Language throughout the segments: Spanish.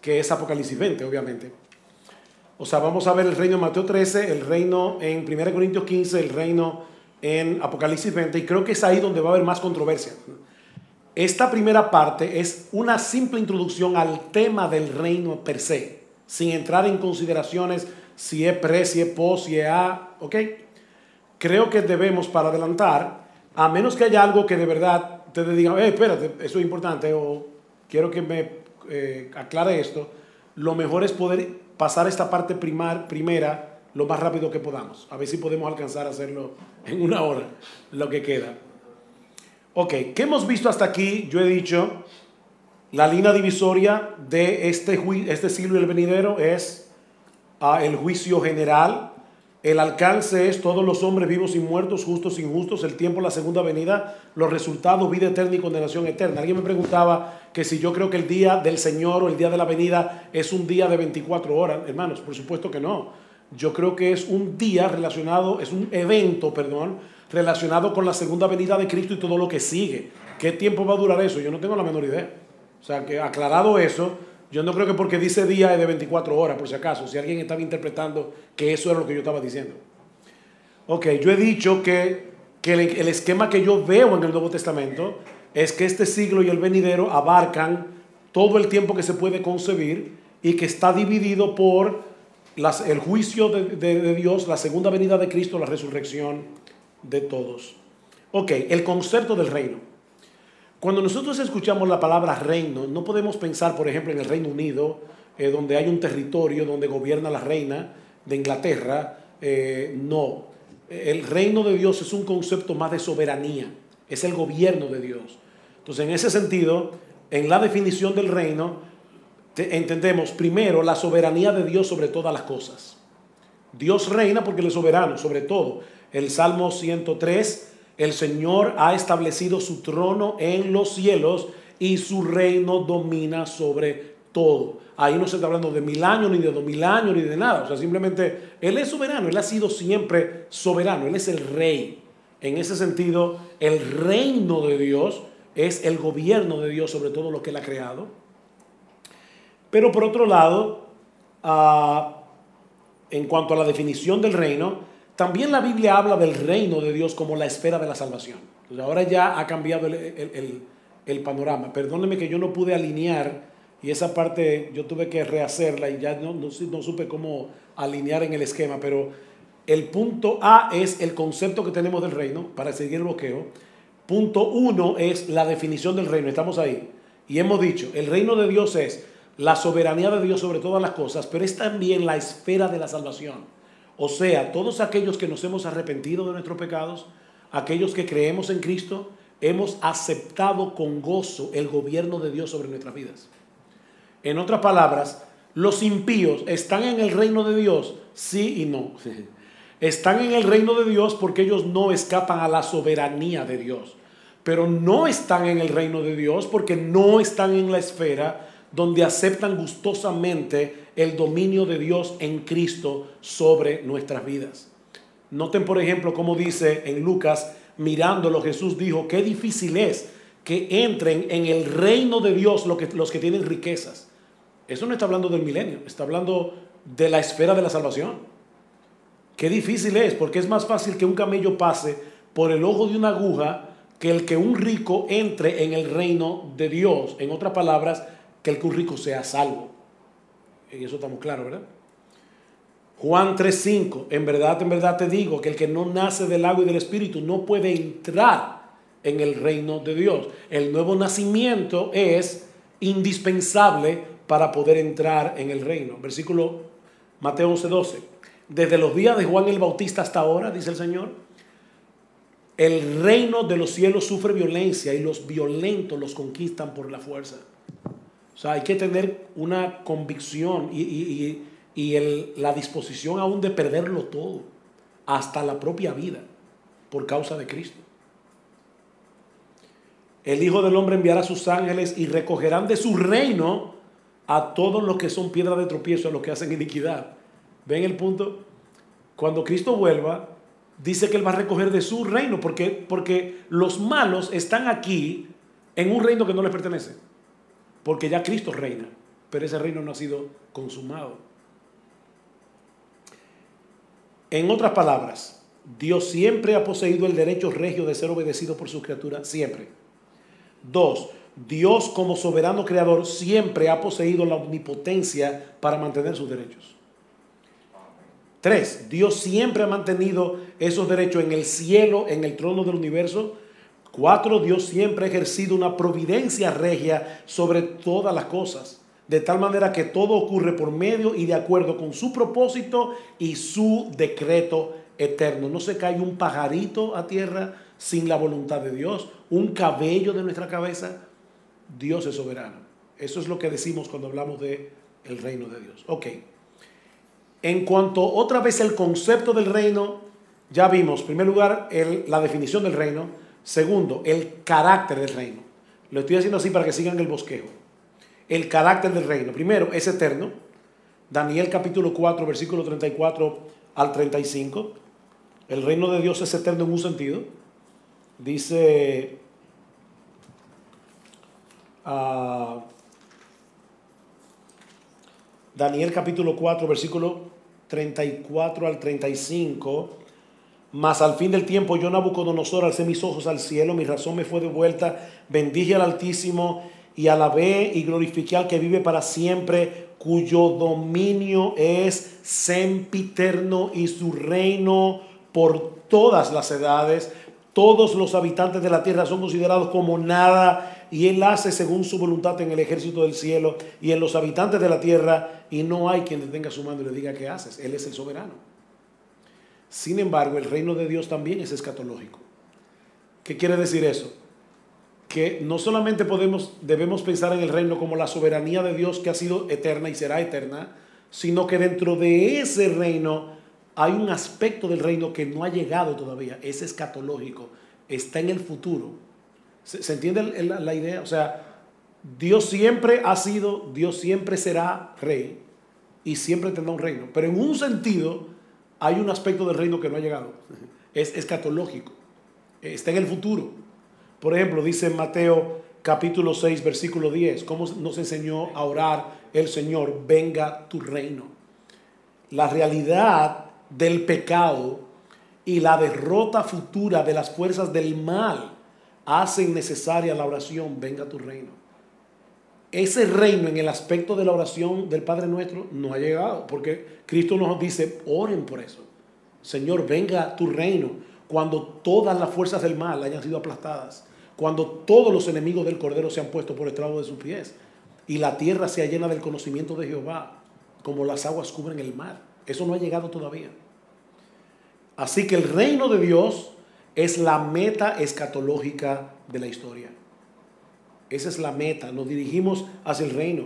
que es Apocalipsis 20, obviamente. O sea, vamos a ver el reino en Mateo 13, el reino en 1 Corintios 15, el reino en Apocalipsis 20, y creo que es ahí donde va a haber más controversia. Esta primera parte es una simple introducción al tema del reino per se, sin entrar en consideraciones si es pre, si es post, si es a, ¿ok? Creo que debemos, para adelantar, a menos que haya algo que de verdad te diga, eh, espérate, eso es importante, o quiero que me eh, aclare esto, lo mejor es poder pasar esta parte primar, primera lo más rápido que podamos. A ver si podemos alcanzar a hacerlo en una hora, lo que queda. Ok, ¿qué hemos visto hasta aquí? Yo he dicho, la línea divisoria de este, este siglo y el venidero es ah, el juicio general. El alcance es todos los hombres vivos y muertos, justos e injustos, el tiempo, la segunda venida, los resultados, vida eterna y condenación eterna. Alguien me preguntaba que si yo creo que el día del Señor o el día de la venida es un día de 24 horas. Hermanos, por supuesto que no. Yo creo que es un día relacionado, es un evento, perdón, relacionado con la segunda venida de Cristo y todo lo que sigue. ¿Qué tiempo va a durar eso? Yo no tengo la menor idea. O sea, que aclarado eso, yo no creo que porque dice día es de 24 horas, por si acaso, si alguien estaba interpretando que eso era lo que yo estaba diciendo. Ok, yo he dicho que, que el, esquema que yo veo en el Nuevo Testamento es que este siglo y el venidero abarcan todo el tiempo que se puede concebir y que está dividido por las, el juicio de, de, de Dios, la segunda venida de Cristo, la resurrección de todos. Ok, el concepto del reino. Cuando nosotros escuchamos la palabra reino, no podemos pensar, por ejemplo, en el Reino Unido, eh, donde hay un territorio donde gobierna la reina de Inglaterra. Eh, no, el reino de Dios es un concepto más de soberanía, es el gobierno de Dios. Entonces, en ese sentido, en la definición del reino, entendemos primero la soberanía de Dios sobre todas las cosas. Dios reina porque Él es soberano sobre todo. El Salmo 103, el Señor ha establecido su trono en los cielos y su reino domina sobre todo. Ahí no se está hablando de mil años, ni de dos mil años, ni de nada. O sea, simplemente Él es soberano, Él ha sido siempre soberano, Él es el rey. En ese sentido, el reino de Dios es el gobierno de Dios sobre todo lo que Él ha creado. Pero por otro lado, uh, en cuanto a la definición del reino, también la Biblia habla del reino de Dios como la esfera de la salvación. Ahora ya ha cambiado el, panorama. Perdóneme que yo no pude alinear y esa parte yo tuve que rehacerla y ya no, no, no supe cómo alinear en el esquema, pero el punto A es el concepto que tenemos del reino para seguir el bloqueo. Punto uno es la definición del reino. Estamos ahí. Y hemos dicho, el reino de Dios es la soberanía de Dios sobre todas las cosas, pero es también la esfera de la salvación. O sea, todos aquellos que nos hemos arrepentido de nuestros pecados, aquellos que creemos en Cristo, hemos aceptado con gozo el gobierno de Dios sobre nuestras vidas. En otras palabras, los impíos están en el reino de Dios, sí y no. Están en el reino de Dios porque ellos no escapan a la soberanía de Dios. Pero no están en el reino de Dios porque no están en la esfera donde aceptan gustosamente el dominio de Dios en Cristo sobre nuestras vidas. Noten, por ejemplo, cómo dice en Lucas, mirándolo, Jesús dijo, qué difícil es que entren en el reino de Dios los que, los que tienen riquezas. Eso no está hablando del milenio, está hablando de la esfera de la salvación. Qué difícil es, porque es más fácil que un camello pase por el ojo de una aguja que el que un rico entre en el reino de Dios. En otras palabras, que el que un rico sea salvo. Y eso estamos claros, ¿verdad? Juan 3:5, en verdad, en verdad te digo que el que no nace del agua y del espíritu no puede entrar en el reino de Dios. El nuevo nacimiento es indispensable para poder entrar en el reino. Versículo Mateo 11:12. Desde los días de Juan el Bautista hasta ahora, dice el Señor, el reino de los cielos sufre violencia y los violentos los conquistan por la fuerza. O sea, hay que tener una convicción y, y, y el, la disposición aún de perderlo todo, hasta la propia vida, por causa de Cristo. El Hijo del Hombre enviará a sus ángeles y recogerán de su reino a todos los que son piedra de tropiezo, a los que hacen iniquidad. ¿Ven el punto? Cuando Cristo vuelva, dice que Él va a recoger de su reino, porque, porque los malos están aquí en un reino que no les pertenece porque ya Cristo reina. pero ese reino no ha sido consumado. En otras palabras, Dios siempre ha poseído el derecho regio de ser obedecido por sus criaturas, siempre. Dos, Dios como soberano creador siempre ha poseído la omnipotencia para mantener sus derechos. Tres, Dios siempre ha mantenido esos derechos en el cielo, en el trono del universo. Cuatro, Dios siempre ha ejercido una providencia regia sobre todas las cosas, de tal manera que todo ocurre por medio y de acuerdo con su propósito y su decreto eterno. No se cae un pajarito a tierra sin la voluntad de Dios, un cabello de nuestra cabeza. Dios es soberano. Eso es lo que decimos cuando hablamos de el reino de Dios. Ok. En cuanto otra vez el concepto del reino, ya vimos, en primer lugar, la definición del reino. Segundo, el carácter del reino. Lo estoy haciendo así para que sigan el bosquejo. El carácter del reino. Primero, es eterno. Daniel capítulo 4, versículo 34 al 35. El reino de Dios es eterno en un sentido. Dice uh, Daniel capítulo 4, versículo 34 al 35. Mas al fin del tiempo yo Nabucodonosor alcé mis ojos al cielo, mi razón me fue devuelta, bendije al Altísimo y alabé y glorifiqué al que vive para siempre, cuyo dominio es sempiterno y su reino por todas las edades. Todos los habitantes de la tierra son considerados como nada y Él hace según su voluntad en el ejército del cielo y en los habitantes de la tierra y no hay quien le tenga su mando y le diga qué haces. Él es el soberano. Sin embargo, el reino de Dios también es escatológico. ¿Qué quiere decir eso? Que no solamente podemos, debemos pensar en el reino como la soberanía de Dios que ha sido eterna y será eterna, sino que dentro de ese reino hay un aspecto del reino que no ha llegado todavía, es escatológico, está en el futuro. ¿Se, entiende la, idea? O sea, Dios siempre ha sido, Dios siempre será rey y siempre tendrá un reino, pero en un sentido hay un aspecto del reino que no ha llegado, es escatológico, está en el futuro. Por ejemplo, dice Mateo capítulo 6, versículo 10, ¿cómo nos enseñó a orar el Señor? Venga tu reino. La realidad del pecado y la derrota futura de las fuerzas del mal hacen necesaria la oración, venga tu reino. Ese reino en el aspecto de la oración del Padre nuestro no ha llegado, porque Cristo nos dice, oren por eso. Señor, venga tu reino cuando todas las fuerzas del mal hayan sido aplastadas, cuando todos los enemigos del Cordero se han puesto por estrado de sus pies y la tierra sea llena del conocimiento de Jehová, como las aguas cubren el mar. Eso no ha llegado todavía. Así que el reino de Dios es la meta escatológica de la historia. Esa es la meta. Nos dirigimos hacia el reino.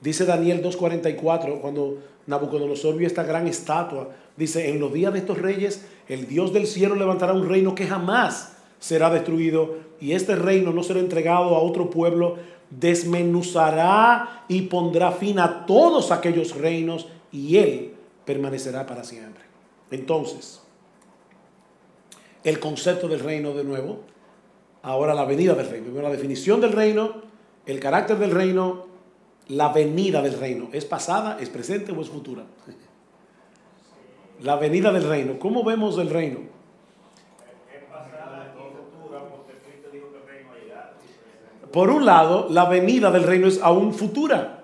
Dice Daniel 2.44, cuando Nabucodonosor vio esta gran estatua, dice, en los días de estos reyes, el Dios del cielo levantará un reino que jamás será destruido y este reino no será entregado a otro pueblo, desmenuzará y pondrá fin a todos aquellos reinos y él permanecerá para siempre. Entonces, el concepto del reino de nuevo, ahora la venida del reino. La definición del reino, el carácter del reino, la venida del reino. ¿Es pasada, es presente o es futura? La venida del reino. ¿Cómo vemos el reino? Por un lado, la venida del reino es aún futura.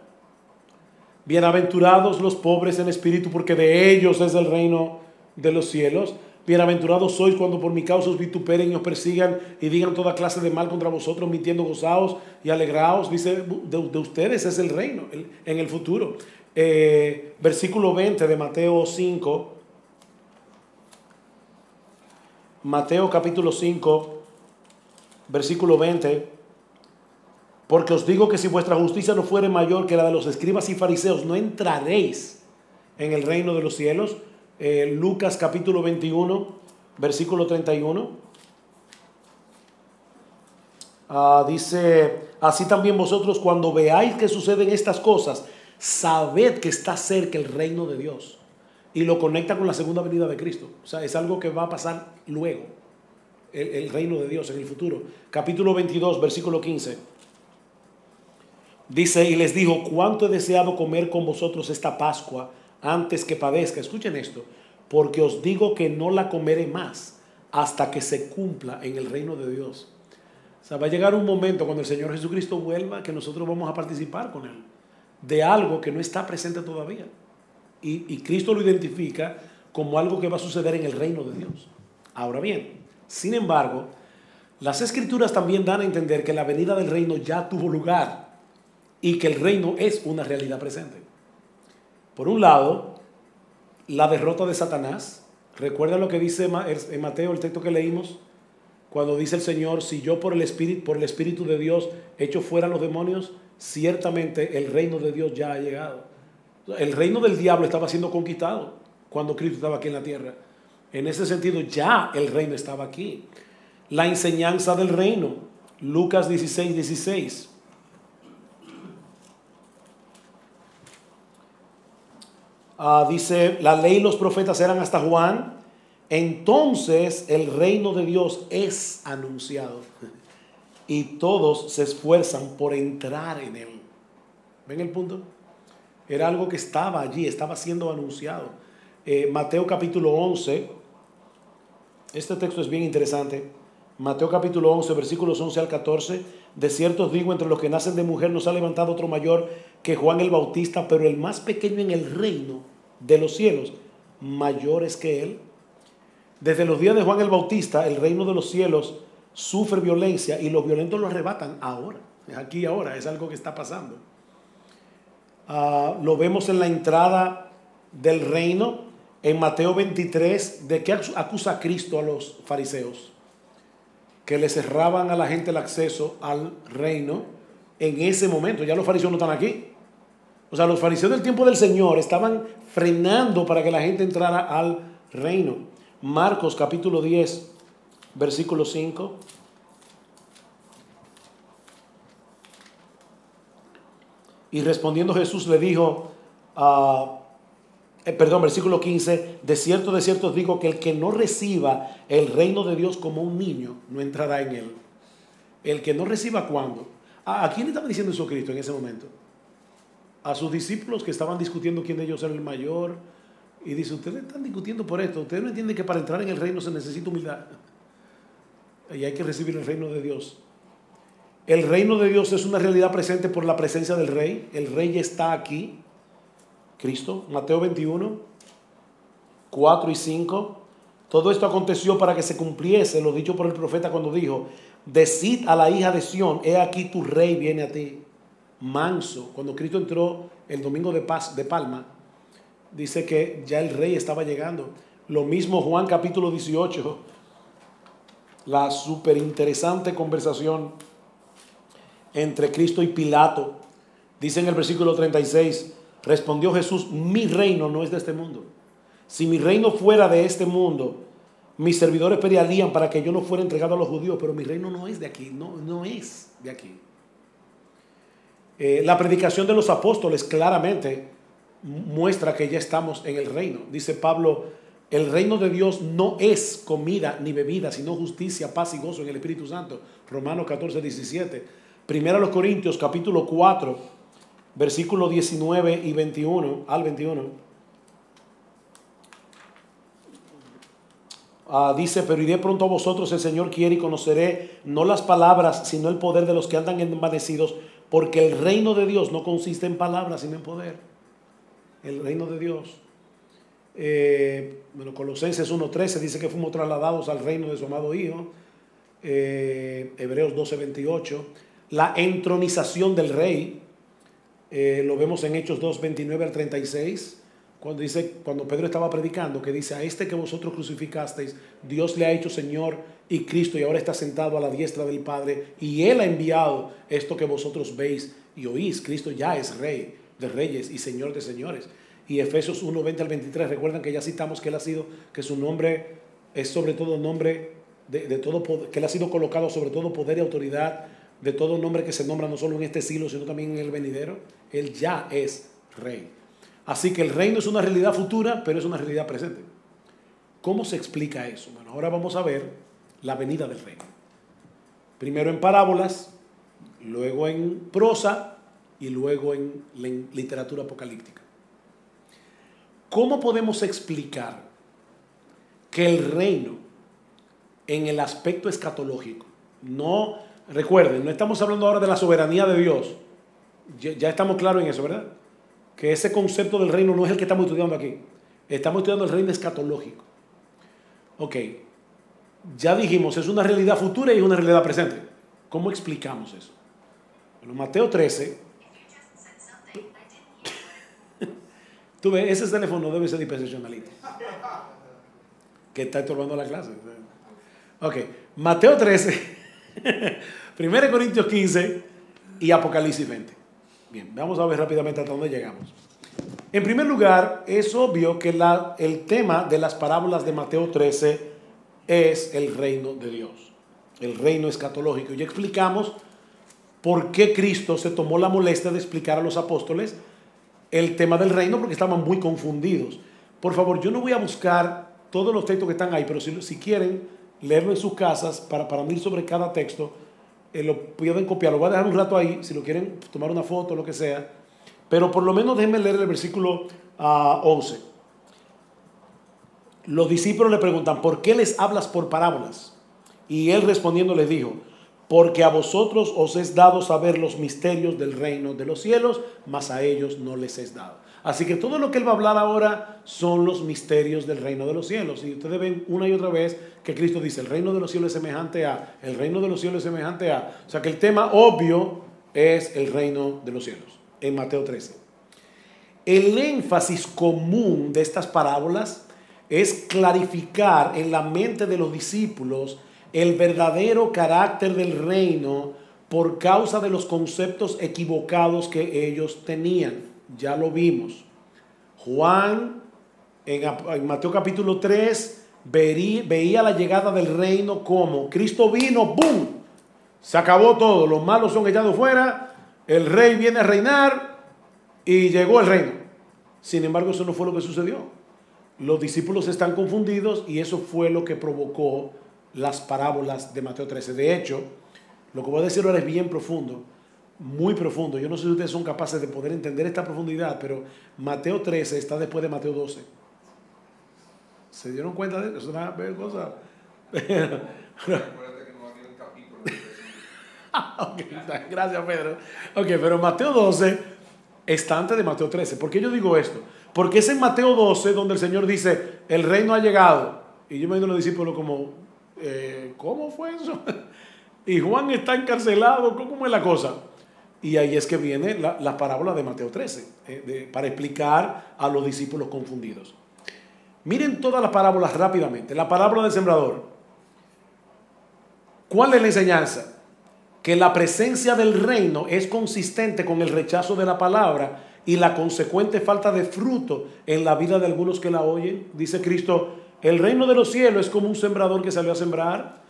Bienaventurados los pobres en espíritu, porque de ellos es el reino de los cielos. Bienaventurados sois cuando por mi causa os vituperen y os persigan y digan toda clase de mal contra vosotros, mintiendo, gozaos y alegraos. Dice, de, ustedes es el reino en el futuro. Eh, versículo 20 de Mateo 5. Mateo capítulo 5, versículo 20. Porque os digo que si vuestra justicia no fuere mayor que la de los escribas y fariseos, no entraréis en el reino de los cielos. Eh, Lucas capítulo 21, versículo 31. Ah, dice, así también vosotros cuando veáis que suceden estas cosas, sabed que está cerca el reino de Dios. Y lo conecta con la segunda venida de Cristo. O sea, es algo que va a pasar luego. El, el reino de Dios en el futuro. Capítulo 22, versículo 15. Dice, y les dijo, cuánto he deseado comer con vosotros esta Pascua antes que padezca. Escuchen esto, porque os digo que no la comeré más hasta que se cumpla en el reino de Dios. O sea, va a llegar un momento cuando el Señor Jesucristo vuelva que nosotros vamos a participar con Él de algo que no está presente todavía. Y, y Cristo lo identifica como algo que va a suceder en el reino de Dios. Ahora bien, sin embargo, las escrituras también dan a entender que la venida del reino ya tuvo lugar y que el reino es una realidad presente. Por un lado, la derrota de Satanás. Recuerda lo que dice en Mateo, el texto que leímos, cuando dice el Señor, si yo por el Espíritu, por el Espíritu de Dios echo fuera los demonios, ciertamente el reino de Dios ya ha llegado. El reino del diablo estaba siendo conquistado cuando Cristo estaba aquí en la tierra. En ese sentido, ya el reino estaba aquí. La enseñanza del reino, Lucas 16, 16. Ah, dice, la ley y los profetas eran hasta Juan, entonces el reino de Dios es anunciado y todos se esfuerzan por entrar en él. ¿Ven el punto? Era algo que estaba allí, estaba siendo anunciado. Eh, Mateo capítulo 11, este texto es bien interesante. Mateo capítulo 11, versículos 11 al 14. De cierto digo, entre los que nacen de mujer no se ha levantado otro mayor que Juan el Bautista, pero el más pequeño en el reino de los cielos, mayores que él. Desde los días de Juan el Bautista, el reino de los cielos sufre violencia y los violentos lo arrebatan ahora. Aquí ahora, es algo que está pasando. Ah, lo vemos en la entrada del reino, en Mateo 23, de qué acusa Cristo a los fariseos, que le cerraban a la gente el acceso al reino en ese momento. Ya los fariseos no están aquí. O sea, los fariseos del tiempo del Señor estaban frenando para que la gente entrara al reino. Marcos capítulo 10, versículo 5. Y respondiendo Jesús le dijo, uh, perdón, versículo 15, de cierto, de cierto os digo que el que no reciba el reino de Dios como un niño, no entrará en él. El que no reciba cuándo. ¿A, ¿A quién estaba diciendo eso Cristo en ese momento? a sus discípulos que estaban discutiendo quién de ellos era el mayor. Y dice, ustedes están discutiendo por esto. Ustedes no entienden que para entrar en el reino se necesita humildad. Y hay que recibir el reino de Dios. El reino de Dios es una realidad presente por la presencia del rey. El rey está aquí. Cristo, Mateo 21, 4 y 5. Todo esto aconteció para que se cumpliese lo dicho por el profeta cuando dijo, decid a la hija de Sión, he aquí tu rey viene a ti manso. Cuando Cristo entró el domingo de paz de Palma, dice que ya el rey estaba llegando. Lo mismo Juan capítulo 18, la súper interesante conversación entre Cristo y Pilato. Dice en el versículo 36, respondió Jesús, mi reino no es de este mundo. Si mi reino fuera de este mundo, mis servidores pelearían para que yo no fuera entregado a los judíos, pero mi reino no es de aquí, no, no es de aquí. Eh, la predicación de los apóstoles claramente muestra que ya estamos en el reino. Dice Pablo, el reino de Dios no es comida ni bebida, sino justicia, paz y gozo en el Espíritu Santo. Romanos 14, 17. Primero a los Corintios capítulo 4, versículo 19 y 21 al 21. Ah, dice, pero iré pronto a vosotros, el Señor quiere y conoceré no las palabras, sino el poder de los que andan envanecidos, porque el reino de Dios no consiste en palabras, sino en poder. El reino de Dios. Eh, bueno, Colosenses 1.13 dice que fuimos trasladados al reino de su amado Hijo. Eh, Hebreos 12.28. La entronización del rey. Eh, lo vemos en Hechos 2.29 al 36 cuando dice, cuando Pedro estaba predicando, que dice, a este que vosotros crucificasteis, Dios le ha hecho Señor y Cristo y ahora está sentado a la diestra del Padre y Él ha enviado esto que vosotros veis y oís. Cristo ya es Rey de reyes y Señor de señores. Y Efesios 1, 20 al 23, recuerdan que ya citamos que Él ha sido, que su nombre es sobre todo nombre de, de todo, que Él ha sido colocado sobre todo poder y autoridad, de todo nombre que se nombra no solo en este siglo, sino también en el venidero. Él ya es Rey. Así que el reino es una realidad futura, pero es una realidad presente. ¿Cómo se explica eso? Bueno, ahora vamos a ver la venida del reino. Primero en parábolas, luego en prosa y luego en, literatura apocalíptica. ¿Cómo podemos explicar que el reino en el aspecto escatológico, no, recuerden, no estamos hablando ahora de la soberanía de Dios, ya, ya estamos claros en eso, ¿verdad? Que ese concepto del reino no es el que estamos estudiando aquí, estamos estudiando el reino escatológico. Ok, ya dijimos, es una realidad futura y es una realidad presente. ¿Cómo explicamos eso? Bueno, Mateo 13 Tú ves, ese teléfono debe ser dispensacionalista. Que está estorbando la clase. Ok, Mateo 13, 1 Corintios 15 y Apocalipsis 20. Bien, vamos a ver rápidamente hasta dónde llegamos. En primer lugar, es obvio que el tema de las parábolas de Mateo 13 es el reino de Dios, el reino escatológico. Ya explicamos por qué Cristo se tomó la molestia de explicar a los apóstoles el tema del reino porque estaban muy confundidos. Por favor, yo no voy a buscar todos los textos que están ahí, pero si, si quieren leerlo en sus casas para, para mí sobre cada texto, eh, lo pueden copiar. Lo voy a dejar un rato ahí, si lo quieren tomar una foto, lo que sea. Pero por lo menos déjenme leer el versículo 11. Ah, los discípulos le preguntan, ¿por qué les hablas por parábolas? Y él respondiendo les dijo, porque a vosotros os es dado saber los misterios del reino de los cielos, mas a ellos no les es dado. Así que todo lo que él va a hablar ahora son los misterios del reino de los cielos. Y ustedes ven una y otra vez que Cristo dice, el reino de los cielos es semejante a, el reino de los cielos es semejante a. O sea que el tema obvio es el reino de los cielos, en Mateo 13. El énfasis común de estas parábolas es clarificar en la mente de los discípulos el verdadero carácter del reino por causa de los conceptos equivocados que ellos tenían. Ya lo vimos. Juan, en, Mateo capítulo 3, veía, la llegada del reino como Cristo vino, ¡boom! Se acabó todo, los malos son echados fuera, el rey viene a reinar y llegó el reino. Sin embargo, eso no fue lo que sucedió. Los discípulos están confundidos y eso fue lo que provocó las parábolas de Mateo 13. De hecho, lo que voy a decir ahora es bien profundo, muy profundo. Yo no sé si ustedes son capaces de poder entender esta profundidad, pero Mateo 13 está después de Mateo 12. ¿Se dieron cuenta de eso? Es una cosa. gracias Pedro. Ok, pero Mateo 12 está antes de Mateo 13. ¿Por qué yo digo esto? Porque es en Mateo 12 donde el Señor dice, el reino ha llegado. Y yo me digo a los discípulos como, eh, ¿cómo fue eso? y Juan está encarcelado, ¿cómo es la cosa? Y ahí es que viene la, parábola de Mateo 13, eh, para explicar a los discípulos confundidos. Miren todas las parábolas rápidamente. La parábola del sembrador. ¿Cuál es la enseñanza? Que la presencia del reino es consistente con el rechazo de la palabra y la consecuente falta de fruto en la vida de algunos que la oyen. Dice Cristo, el reino de los cielos es como un sembrador que salió a sembrar.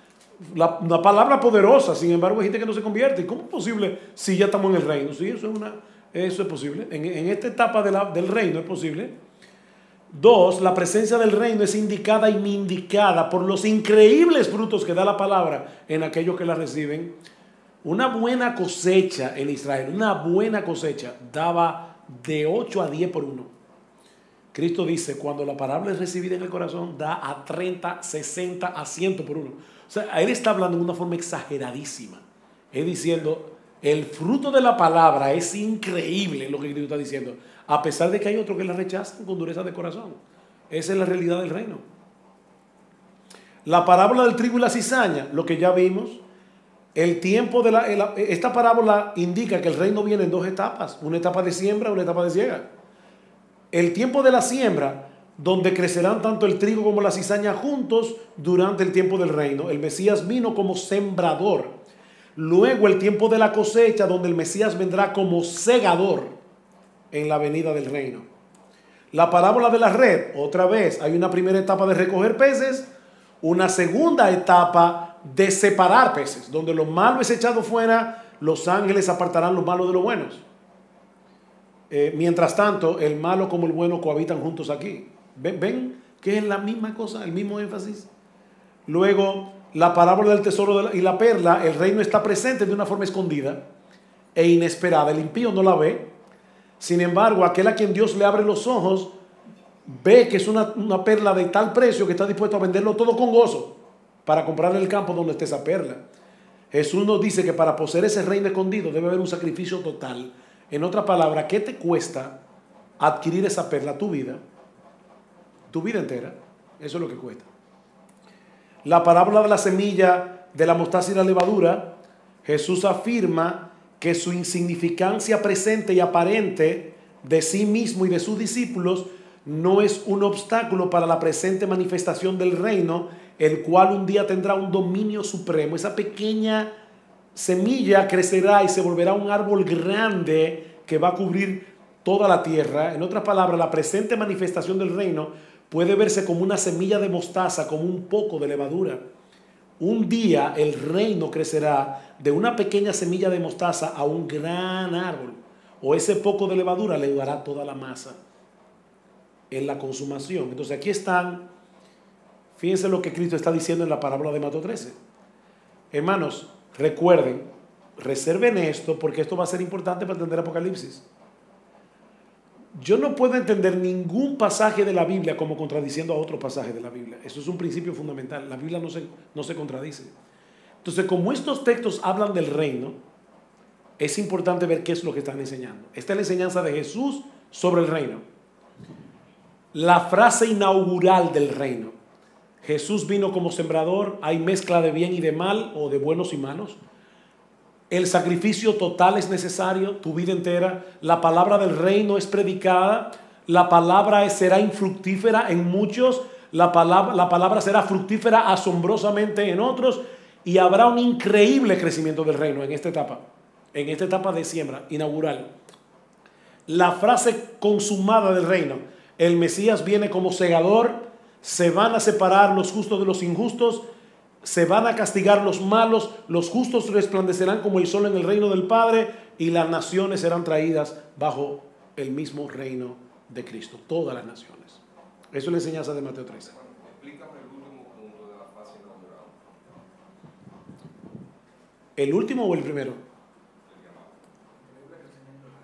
La, palabra poderosa, sin embargo, hay gente que no se convierte. ¿Y cómo es posible si ya estamos en el reino? Sí, eso es, una, eso es posible. En, esta etapa del reino es posible. Dos, la presencia del reino es indicada y indicada por los increíbles frutos que da la palabra en aquellos que la reciben. Una buena cosecha en Israel, una buena cosecha, daba de 8 a 10 por uno. Cristo dice, cuando la palabra es recibida en el corazón, da a 30, 60, a 100 por uno. O sea, él está hablando de una forma exageradísima. Es diciendo, el fruto de la palabra es increíble lo que Cristo está diciendo, a pesar de que hay otros que la rechazan con dureza de corazón. Esa es la realidad del reino. La parábola del trigo y la cizaña, lo que ya vimos, el tiempo de la, esta parábola indica que el reino viene en dos etapas, una etapa de siembra, una etapa de ciega el tiempo de la siembra, donde crecerán tanto el trigo como la cizaña juntos durante el tiempo del reino. El Mesías vino como sembrador. Luego el tiempo de la cosecha, donde el Mesías vendrá como segador en la venida del reino. La parábola de la red, otra vez, hay una primera etapa de recoger peces, una segunda etapa de separar peces, donde lo malo es echado fuera, los ángeles apartarán los malos de los buenos. Eh, mientras tanto, el malo como el bueno cohabitan juntos aquí. ¿Ven, ¿Ven que es la misma cosa, el mismo énfasis? Luego, la parábola del tesoro y la perla, el reino está presente de una forma escondida. e inesperada. El impío no la ve. Sin embargo, aquel a quien Dios le abre los ojos ve que es una, una perla de tal precio que está dispuesto a venderlo todo con gozo para comprar el campo donde esté esa perla. Jesús nos dice que para poseer ese reino escondido debe haber un sacrificio total. En otra palabra, ¿qué te cuesta adquirir esa perla? Tu vida. Tu vida entera. Eso es lo que cuesta. La parábola de la semilla de la mostaza y la levadura, Jesús afirma que su insignificancia presente y aparente de sí mismo y de sus discípulos no es un obstáculo para la presente manifestación del reino, el cual un día tendrá un dominio supremo. Esa pequeña semilla crecerá y se volverá un árbol grande que va a cubrir toda la tierra. En otras palabras, la presente manifestación del reino puede verse como una semilla de mostaza, como un poco de levadura. Un día el reino crecerá de una pequeña semilla de mostaza a un gran árbol, o ese poco de levadura le dará toda la masa en la consumación. Entonces aquí están, fíjense lo que Cristo está diciendo en la parábola de Mateo 13. Hermanos, recuerden, reserven esto porque esto va a ser importante para entender Apocalipsis. Yo no puedo entender ningún pasaje de la Biblia como contradiciendo a otro pasaje de la Biblia. Eso es un principio fundamental. La Biblia no se, no se contradice. Entonces, como estos textos hablan del reino, es importante ver qué es lo que están enseñando. Esta es la enseñanza de Jesús sobre el reino. La frase inaugural del reino. Jesús vino como sembrador, hay mezcla de bien y de mal o de buenos y malos. El sacrificio total es necesario, tu vida entera. La palabra del reino es predicada. La palabra será infructífera en muchos. La palabra, la palabra será fructífera asombrosamente en otros. Y habrá un increíble crecimiento del reino en esta etapa. En esta etapa de siembra inaugural. La frase consumada del reino. El Mesías viene como segador. Se van a separar los justos de los injustos se van a castigar los malos, los justos resplandecerán como el sol en el reino del Padre y las naciones serán traídas bajo el mismo reino de Cristo, todas las naciones. Eso es la enseñanza de Mateo 13. Explícame el último punto de la fase inaugural. ¿El último o el primero?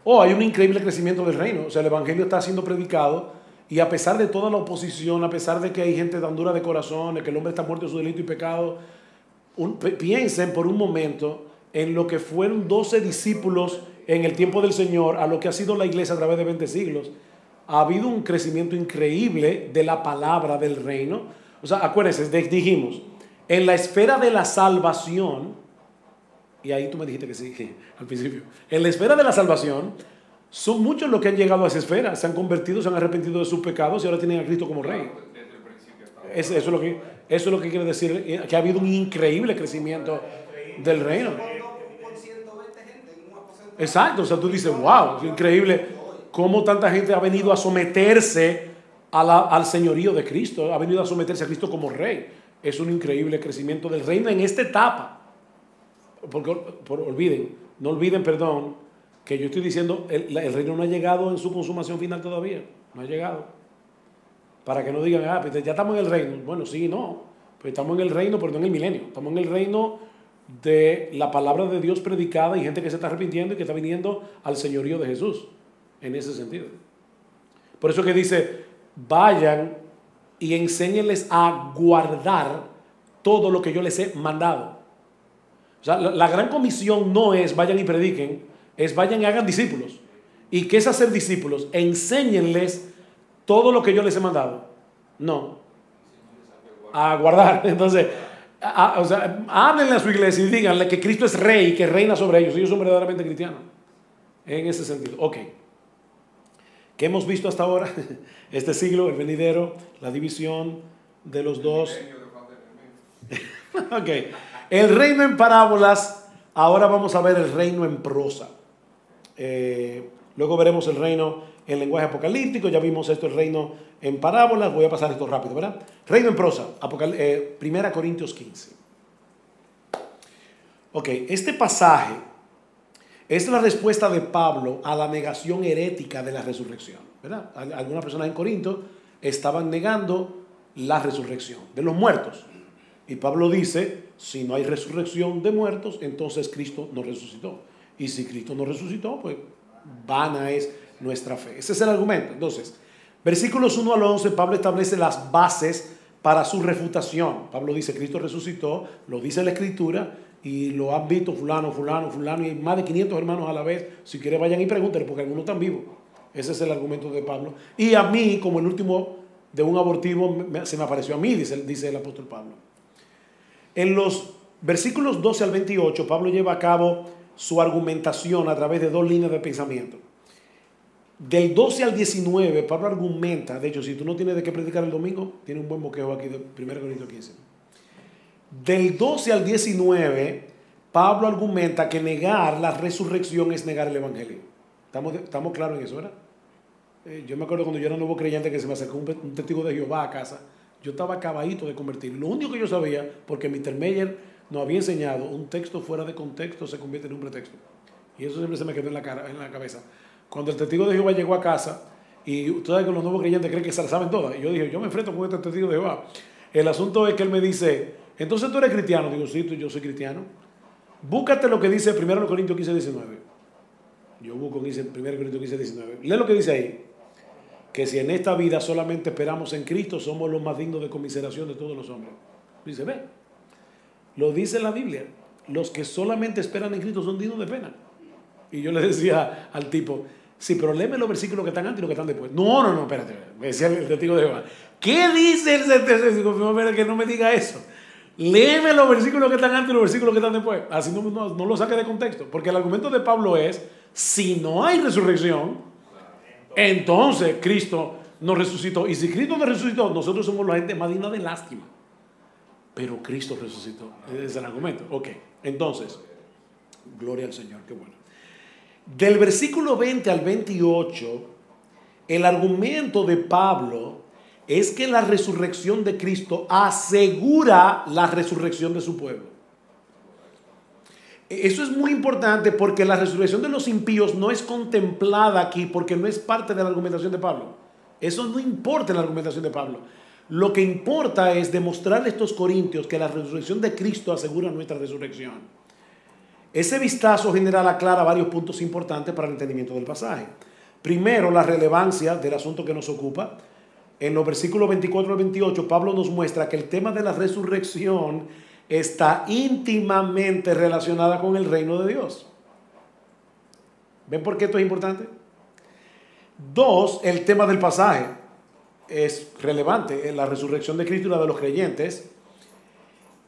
Oh, hay un increíble crecimiento del reino. O sea, el Evangelio está siendo predicado y a pesar de toda la oposición, a pesar de que hay gente tan dura de corazón, de que el hombre está muerto de su delito y pecado, piensen por un momento en lo que fueron 12 discípulos en el tiempo del Señor, a lo que ha sido la iglesia a través de 20 siglos. Ha habido un crecimiento increíble de la palabra del reino. O sea, acuérdense, dijimos, en la esfera de la salvación, y ahí tú me dijiste que sí, al principio, en la esfera de la salvación, son muchos los que han llegado a esa esfera, se han convertido, se han arrepentido de sus pecados y ahora tienen a Cristo como rey. eso, es lo que, eso es lo que quiere decir, que ha habido un increíble crecimiento del reino. Exacto, o sea, tú dices, wow, es increíble cómo tanta gente ha venido a someterse al señorío de Cristo, ha venido a someterse a Cristo como rey. Es un increíble crecimiento del reino en esta etapa. Porque, por, olviden, no olviden, perdón, que yo estoy diciendo, el, reino no ha llegado en su consumación final todavía, no ha llegado. Para que no digan, ah, pues ya estamos en el reino. Bueno, sí, no, pues estamos en el reino, pero no en el milenio. Estamos en el reino de la palabra de Dios predicada y gente que se está arrepintiendo y que está viniendo al señorío de Jesús, en ese sentido. Por eso que dice, vayan y enséñenles a guardar todo lo que yo les he mandado. O sea, la gran comisión no es vayan y prediquen, es vayan y hagan discípulos. ¿Y qué es hacer discípulos? Enséñenles todo lo que yo les he mandado. No. A guardar. Entonces, a, o sea, háblenle a su iglesia y díganle que Cristo es rey, que reina sobre ellos. Ellos son verdaderamente cristianos. En ese sentido. Ok. ¿Qué hemos visto hasta ahora? Este siglo, el venidero, la división de los dos. ok. El reino en parábolas. Ahora vamos a ver el reino en prosa. Eh, luego veremos el reino en lenguaje apocalíptico, ya vimos esto, el reino en parábolas, voy a pasar esto rápido, ¿verdad? Reino en prosa, eh, Primera Corintios 15. Ok, este pasaje es la respuesta de Pablo a la negación herética de la resurrección, ¿verdad? Algunas personas en Corinto estaban negando la resurrección de los muertos. Y Pablo dice, si no hay resurrección de muertos, entonces Cristo no resucitó. Y si Cristo no resucitó, pues vana es nuestra fe. Ese es el argumento. Entonces, versículos 1 al 11, Pablo establece las bases para su refutación. Pablo dice, Cristo resucitó, lo dice la Escritura, y lo han visto fulano, fulano, fulano, y más de 500 hermanos a la vez. Si quiere vayan y pregúntenle, porque algunos están vivos. Ese es el argumento de Pablo. Y a mí, como el último de un abortivo, se me apareció a mí, dice, dice el apóstol Pablo. En los versículos 12 al 28, Pablo lleva a cabo su argumentación a través de dos líneas de pensamiento. Del 12 al 19, Pablo argumenta, de hecho, si tú no tienes de qué predicar el domingo, tiene un buen boqueo aquí de 1 Corintios 15. Del 12 al 19, Pablo argumenta que negar la resurrección es negar el Evangelio. ¿Estamos, estamos claros en eso, verdad? Eh, yo me acuerdo cuando yo era nuevo creyente que se me acercó un, un testigo de Jehová a casa. Yo estaba acabadito de convertir. Lo único que yo sabía, porque Mr. Meyer nos había enseñado, un texto fuera de contexto se convierte en un pretexto. Y eso siempre se me quedó en la, cara, en la cabeza. Cuando el testigo de Jehová llegó a casa, y ustedes que los nuevos creyentes creen que se la saben todas, y yo dije, yo me enfrento con este testigo de Jehová. El asunto es que él me dice, entonces tú eres cristiano. Digo, sí, yo soy cristiano. Búscate lo que dice 1 Corintios 15, 19. Yo busco 1 Corintios 15, 19. Lee lo que dice ahí. Que si en esta vida solamente esperamos en Cristo, somos los más dignos de conmiseración de todos los hombres. Dice, ve, lo dice la Biblia. Los que solamente esperan en Cristo son dignos de pena. Y yo le decía al tipo, sí, pero léeme los versículos que están antes y los que están después. No, no, no, espérate. Me decía el testigo de Jehová. ¿Qué dice el testigo? Que no me diga eso. Léeme los versículos que están antes y los versículos que están después. Así no, no, lo saque de contexto. Porque el argumento de Pablo es, si no hay resurrección, entonces Cristo no resucitó. Y si Cristo no resucitó, nosotros somos la gente más digna de lástima. Pero Cristo resucitó. Es el argumento. Ok, entonces, gloria al Señor, qué bueno. Del versículo 20 al 28, el argumento de Pablo es que la resurrección de Cristo asegura la resurrección de su pueblo. Eso es muy importante porque la resurrección de los impíos no es contemplada aquí porque no es parte de la argumentación de Pablo. Eso no importa en la argumentación de Pablo. Lo que importa es demostrarle a estos corintios que la resurrección de Cristo asegura nuestra resurrección. Ese vistazo general aclara varios puntos importantes para el entendimiento del pasaje. Primero, la relevancia del asunto que nos ocupa en los versículos 24 al 28, Pablo nos muestra que el tema de la resurrección está íntimamente relacionada con el reino de Dios. ¿Ven por qué esto es importante? Dos, el tema del pasaje es relevante, la resurrección de Cristo y la de los creyentes.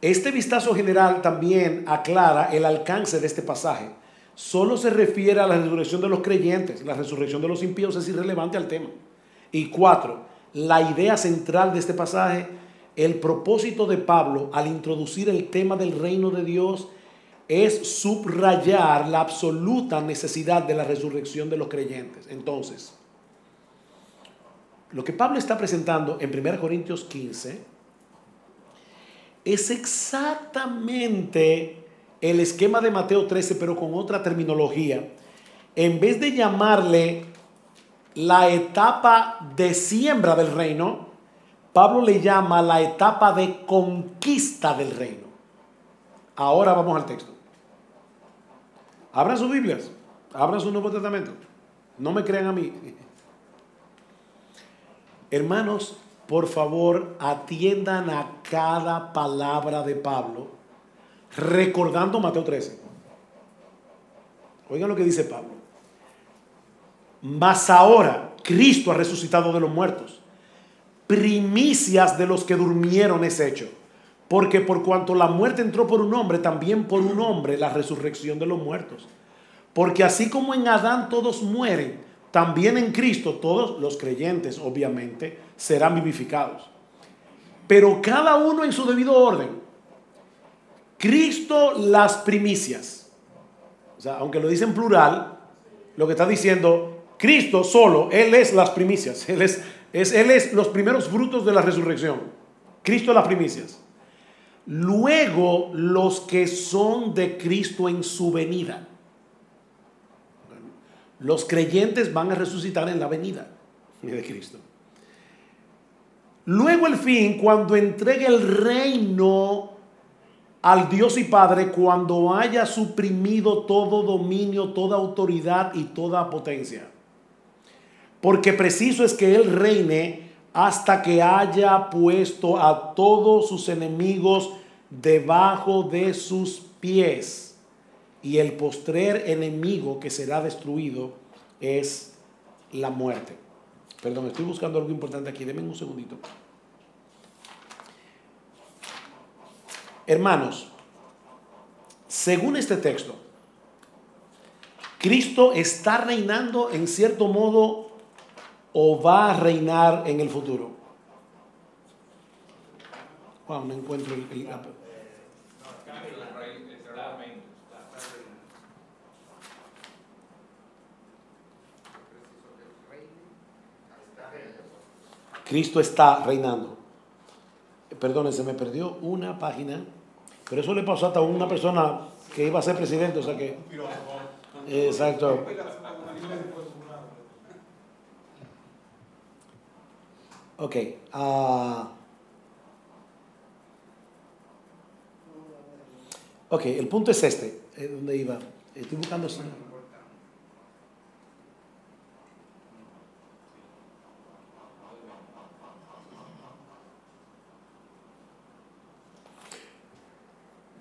Este vistazo general también aclara el alcance de este pasaje. Solo se refiere a la resurrección de los creyentes, la resurrección de los impíos es irrelevante al tema. Y cuatro, la idea central de este pasaje, el propósito de Pablo al introducir el tema del reino de Dios es subrayar la absoluta necesidad de la resurrección de los creyentes. Entonces, lo que Pablo está presentando en 1 Corintios 15 es exactamente el esquema de Mateo 13, pero con otra terminología. En vez de llamarle la etapa de siembra del reino, Pablo le llama la etapa de conquista del reino. Ahora vamos al texto. Abran sus Biblias, abran su Nuevo Testamento. No me crean a mí. Hermanos, por favor, atiendan a cada palabra de Pablo, recordando Mateo 13. Oigan lo que dice Pablo. Mas ahora Cristo ha resucitado de los muertos. Primicias de los que durmieron es hecho. Porque por cuanto la muerte entró por un hombre, también por un hombre la resurrección de los muertos. Porque así como en Adán todos mueren, también en Cristo todos los creyentes, obviamente, serán vivificados. Pero cada uno en su debido orden. Cristo las primicias. O sea, aunque lo dice en plural, lo que está diciendo Cristo solo, Él es las primicias, Él es, Él es los primeros frutos de la resurrección. Cristo las primicias. Luego los que son de Cristo en su venida. Los creyentes van a resucitar en la venida de Cristo. Luego el fin, cuando entregue el reino al Dios y Padre cuando haya suprimido todo dominio, toda autoridad y toda potencia. Porque preciso es que Él reine hasta que haya puesto a todos sus enemigos debajo de sus pies. Y el postrer enemigo que será destruido es la muerte. Perdón, estoy buscando algo importante aquí. Denme un segundito. Hermanos, según este texto, Cristo está reinando en cierto modo o va a reinar en el futuro. Wow, no encuentro el, el Cristo está reinando. Perdón, se me perdió una página. Pero eso le pasó hasta a una persona que iba a ser presidente, o sea que... Exacto. Ok. Uh, ok, el punto es este. Eh, ¿Dónde iba? Estoy buscando...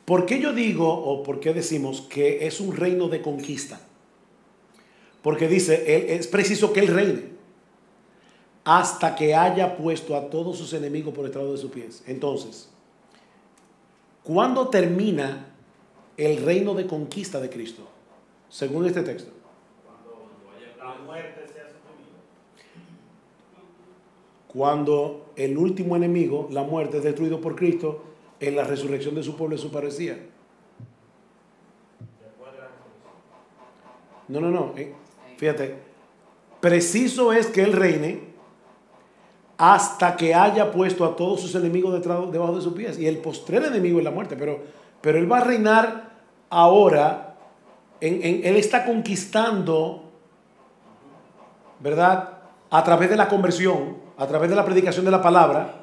¿Por qué yo digo o por qué decimos que es un reino de conquista? Porque dice, es preciso que Él reine hasta que haya puesto a todos sus enemigos por estrado de sus pies. Entonces, ¿cuándo termina el reino de conquista de Cristo? Según este texto. Cuando la muerte sea Cuando el último enemigo, la muerte, es destruido por Cristo en la resurrección de su pueblo eso parecía. No, no, no. Eh, fíjate. Preciso es que Él reine hasta que haya puesto a todos sus enemigos debajo de sus pies. Y el postrer enemigo es la muerte. Pero, pero Él va a reinar ahora. él está conquistando, ¿verdad? A través de la conversión, a través de la predicación de la palabra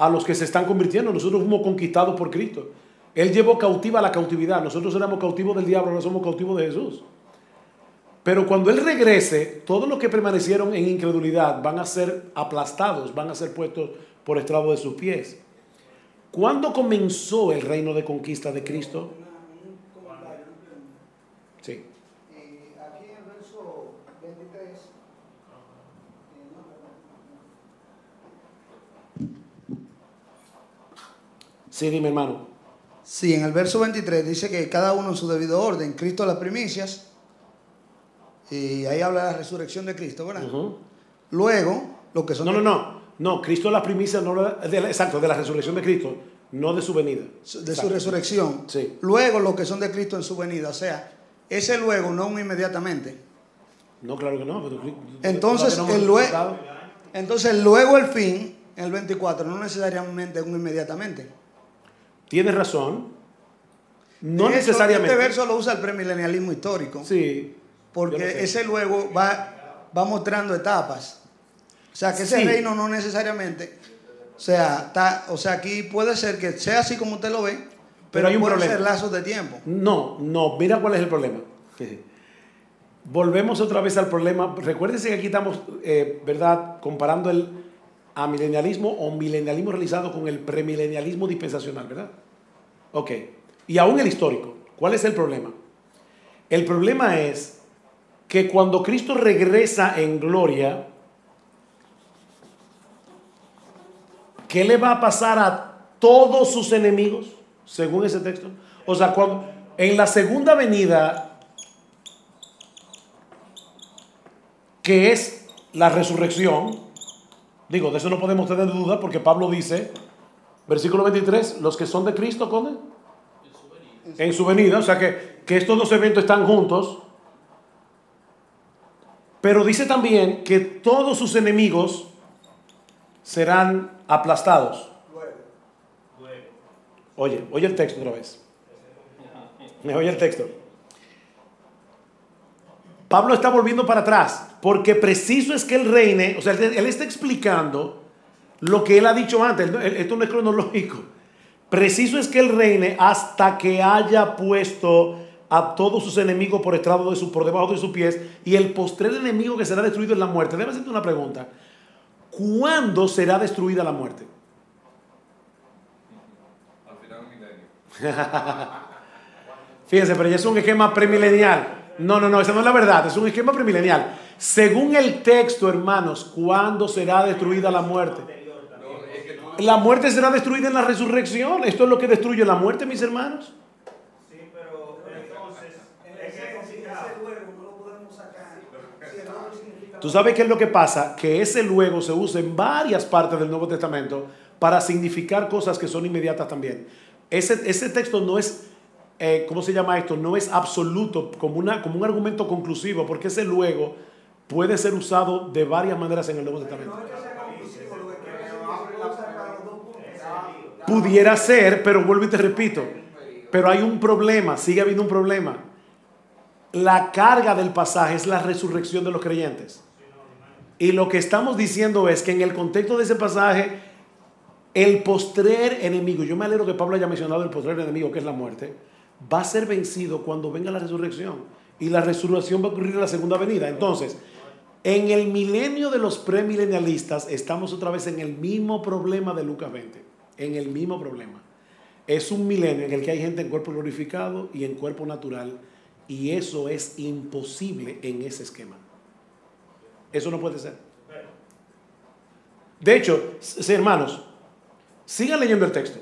a los que se están convirtiendo. Nosotros fuimos conquistados por Cristo. Él llevó cautiva la cautividad. Nosotros éramos cautivos del diablo, no somos cautivos de Jesús. Pero cuando Él regrese, todos los que permanecieron en incredulidad van a ser aplastados, van a ser puestos por estrado de sus pies. ¿Cuándo comenzó el reino de conquista de Cristo? Sí. Sí, dime hermano. Sí, en el verso 23 dice que cada uno en su debido orden, Cristo las primicias, y ahí habla de la resurrección de Cristo, ¿verdad? Luego, lo que son... No, no, no, no, Cristo las primicias, no, de exacto, de la resurrección de Cristo, no de su venida. De su resurrección. Sí. Luego, lo que son de Cristo en su venida, o sea, ese luego, no inmediatamente. No, claro que no. entonces, el luego, entonces, luego el fin, el 24, no necesariamente un inmediatamente. Tienes razón. No necesariamente. Este verso lo usa el premilenialismo histórico. Sí. Porque ese luego va, va mostrando etapas. O sea, que ese reino no necesariamente. O sea, está, o sea, aquí puede ser que sea así como usted lo ve, pero, hay un puede ser lazos de tiempo. No, no, mira cuál es el problema. Volvemos otra vez al problema. Recuérdense que aquí estamos, eh, ¿verdad?, comparando el milenialismo o milenialismo realizado con el premilenialismo dispensacional, ¿verdad? Ok. Y aún el histórico. ¿Cuál es el problema? El problema es que cuando Cristo regresa en gloria, ¿qué le va a pasar a todos sus enemigos? Según ese texto. O sea, cuando en la segunda venida, que es la resurrección, Digo, de eso no podemos tener duda porque Pablo dice, versículo 23, los que son de Cristo, ¿cómo? En su venida. O sea que, que estos dos eventos están juntos. Pero dice también que todos sus enemigos serán aplastados. Oye, oye el texto otra vez. Me oye el texto. Pablo está volviendo para atrás, porque preciso es que él reine, o sea, él, está explicando lo que él ha dicho antes, esto no es cronológico, Preciso es que él reine hasta que haya puesto a todos sus enemigos por estrado de su, por debajo de sus pies, y el postrer enemigo que será destruido es la muerte. Déjame hacerte una pregunta. ¿Cuándo será destruida la muerte? Al final milenio. Fíjense, pero ya es un esquema premilenial. No, no, no, esa no es la verdad, es un esquema premilenial. Según el texto, hermanos, ¿cuándo será destruida la muerte? La muerte será destruida en la resurrección. Esto es lo que destruye la muerte, mis hermanos. Sí, pero entonces, Tú sabes qué es lo que pasa, que ese luego se usa en varias partes del Nuevo Testamento para significar cosas que son inmediatas también. Ese, ese texto no es eh, ¿cómo se llama esto? No es absoluto como, una, como un argumento conclusivo, porque ese luego puede ser usado de varias maneras en el Nuevo Testamento. Pudiera ser, pero vuelvo y te repito, pero hay un problema, sigue habiendo un problema. La carga del pasaje es la resurrección de los creyentes. Y lo que estamos diciendo es que en el contexto de ese pasaje, el postrer enemigo, yo me alegro que Pablo haya mencionado el postrer enemigo, que es la muerte, va a ser vencido cuando venga la resurrección. Y la resurrección va a ocurrir en la segunda venida. Entonces, en el milenio de los premilenialistas estamos otra vez en el mismo problema de Lucas 20. En el mismo problema. Es un milenio en el que hay gente en cuerpo glorificado y en cuerpo natural. Y eso es imposible en ese esquema. Eso no puede ser. De hecho, hermanos, sigan leyendo el texto.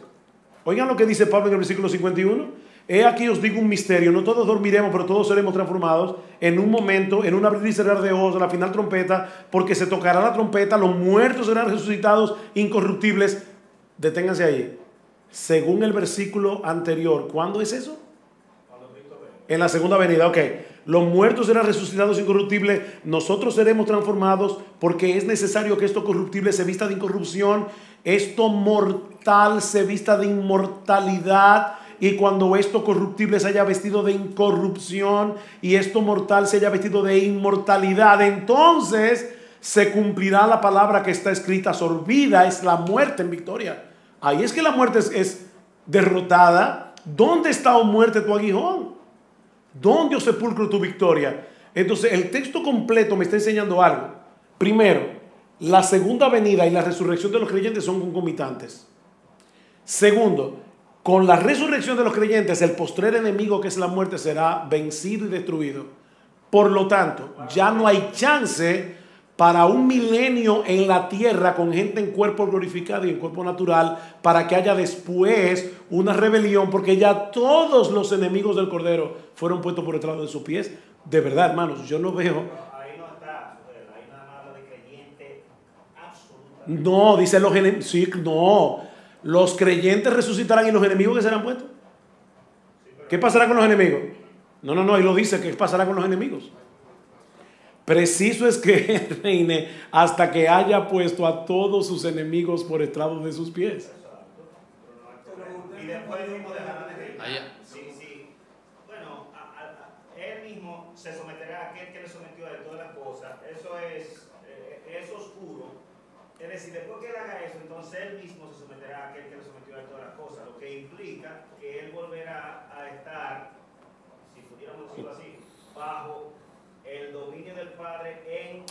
Oigan lo que dice Pablo en el versículo 51. He aquí os digo un misterio, no todos dormiremos, pero todos seremos transformados en un momento, en un abrir y cerrar de ojos, a la final trompeta, porque se tocará la trompeta, los muertos serán resucitados incorruptibles. Deténganse ahí. Según el versículo anterior, ¿cuándo es eso? En la segunda venida, ok. Los muertos serán resucitados incorruptibles, nosotros seremos transformados porque es necesario que esto corruptible se vista de incorrupción, esto mortal se vista de inmortalidad y cuando esto corruptible se haya vestido de incorrupción y esto mortal se haya vestido de inmortalidad, entonces se cumplirá la palabra que está escrita, sorbida es la muerte en victoria. Ahí es que la muerte es, derrotada. ¿Dónde está, o oh muerte, tu aguijón? ¿Dónde, o oh sepulcro, tu victoria? Entonces el texto completo me está enseñando algo. Primero, la segunda venida y la resurrección de los creyentes son concomitantes. Segundo, con la resurrección de los creyentes, el postrer enemigo que es la muerte será vencido y destruido. Por lo tanto, ya no hay chance para un milenio en la tierra con gente en cuerpo glorificado y en cuerpo natural, para que haya después una rebelión, porque ya todos los enemigos del Cordero fueron puestos por detrás de sus pies. De verdad, hermanos, yo no veo... No, dice los enemigos. Sí, no los creyentes resucitarán y los enemigos que serán puestos. ¿Qué pasará con los enemigos? No, no, no, ahí lo dice, ¿qué pasará con los enemigos? Preciso es que reine hasta que haya puesto a todos sus enemigos por estrado de sus pies. Y después mismo dejará de Sí, sí. Bueno, él mismo se someterá a aquel que le sometió a todas las cosas. Eso es, eh, es oscuro. Es decir, después que él haga eso, entonces él mismo se someterá a aquel que le sometió a todas las cosas, lo que implica que él volverá a estar, si pudiéramos decirlo así, bajo el dominio del Padre en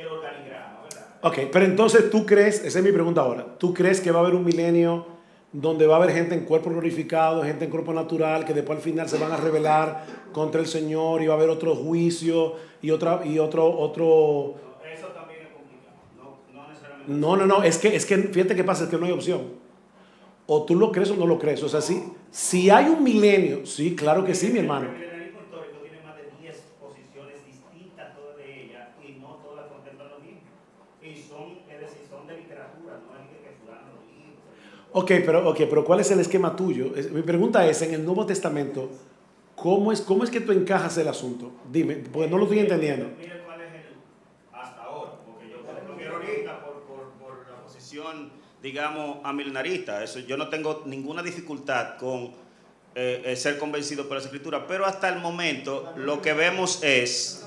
el organigrama, ¿verdad? Ok, pero entonces tú crees, esa es mi pregunta ahora, ¿tú crees que va a haber un milenio donde va a haber gente en cuerpo glorificado, gente en cuerpo natural, que después al final se van a rebelar contra el Señor y va a haber otro juicio y, otra, y otro, otro no, no, no, es que, es que fíjate qué pasa, es que no hay opción. O tú lo crees o no lo crees. O sea, si, si hay un milenio, sí, claro que sí, mi hermano. El milenarismo histórico tiene más de 10 posiciones distintas, todas de ellas, y no todas contemplan lo mismo. Y son, es decir, son de literatura, no es que fulano Ok, pero, okay, pero ¿cuál es el esquema tuyo? Mi pregunta es, en el Nuevo Testamento, ¿cómo es, cómo es que tú encajas el asunto? Dime, porque no lo estoy entendiendo. Digamos, amilenarista. Eso, yo no tengo ninguna dificultad con eh, eh, ser convencido por la escritura, pero hasta el momento lo que vemos es,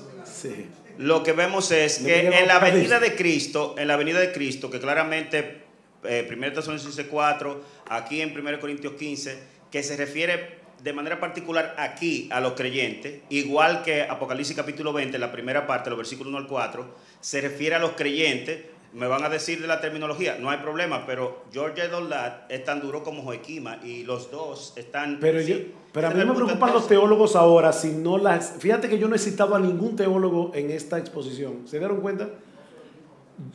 lo que vemos es que en la venida de Cristo, en la venida de Cristo, que claramente eh, 1 Tesalonicenses 4, aquí en 1 Corintios 15, que se refiere de manera particular aquí a los creyentes, igual que Apocalipsis capítulo 20, la primera parte, los versículos 1 al 4, se refiere a los creyentes. Me van a decir de la terminología, no hay problema, pero George Dolat es tan duro como Joaquima y los dos están... Pero, yo, pero a mí me preocupan los teólogos ahora, si no las... Fíjate que yo no he citado a ningún teólogo en esta exposición, ¿se dieron cuenta?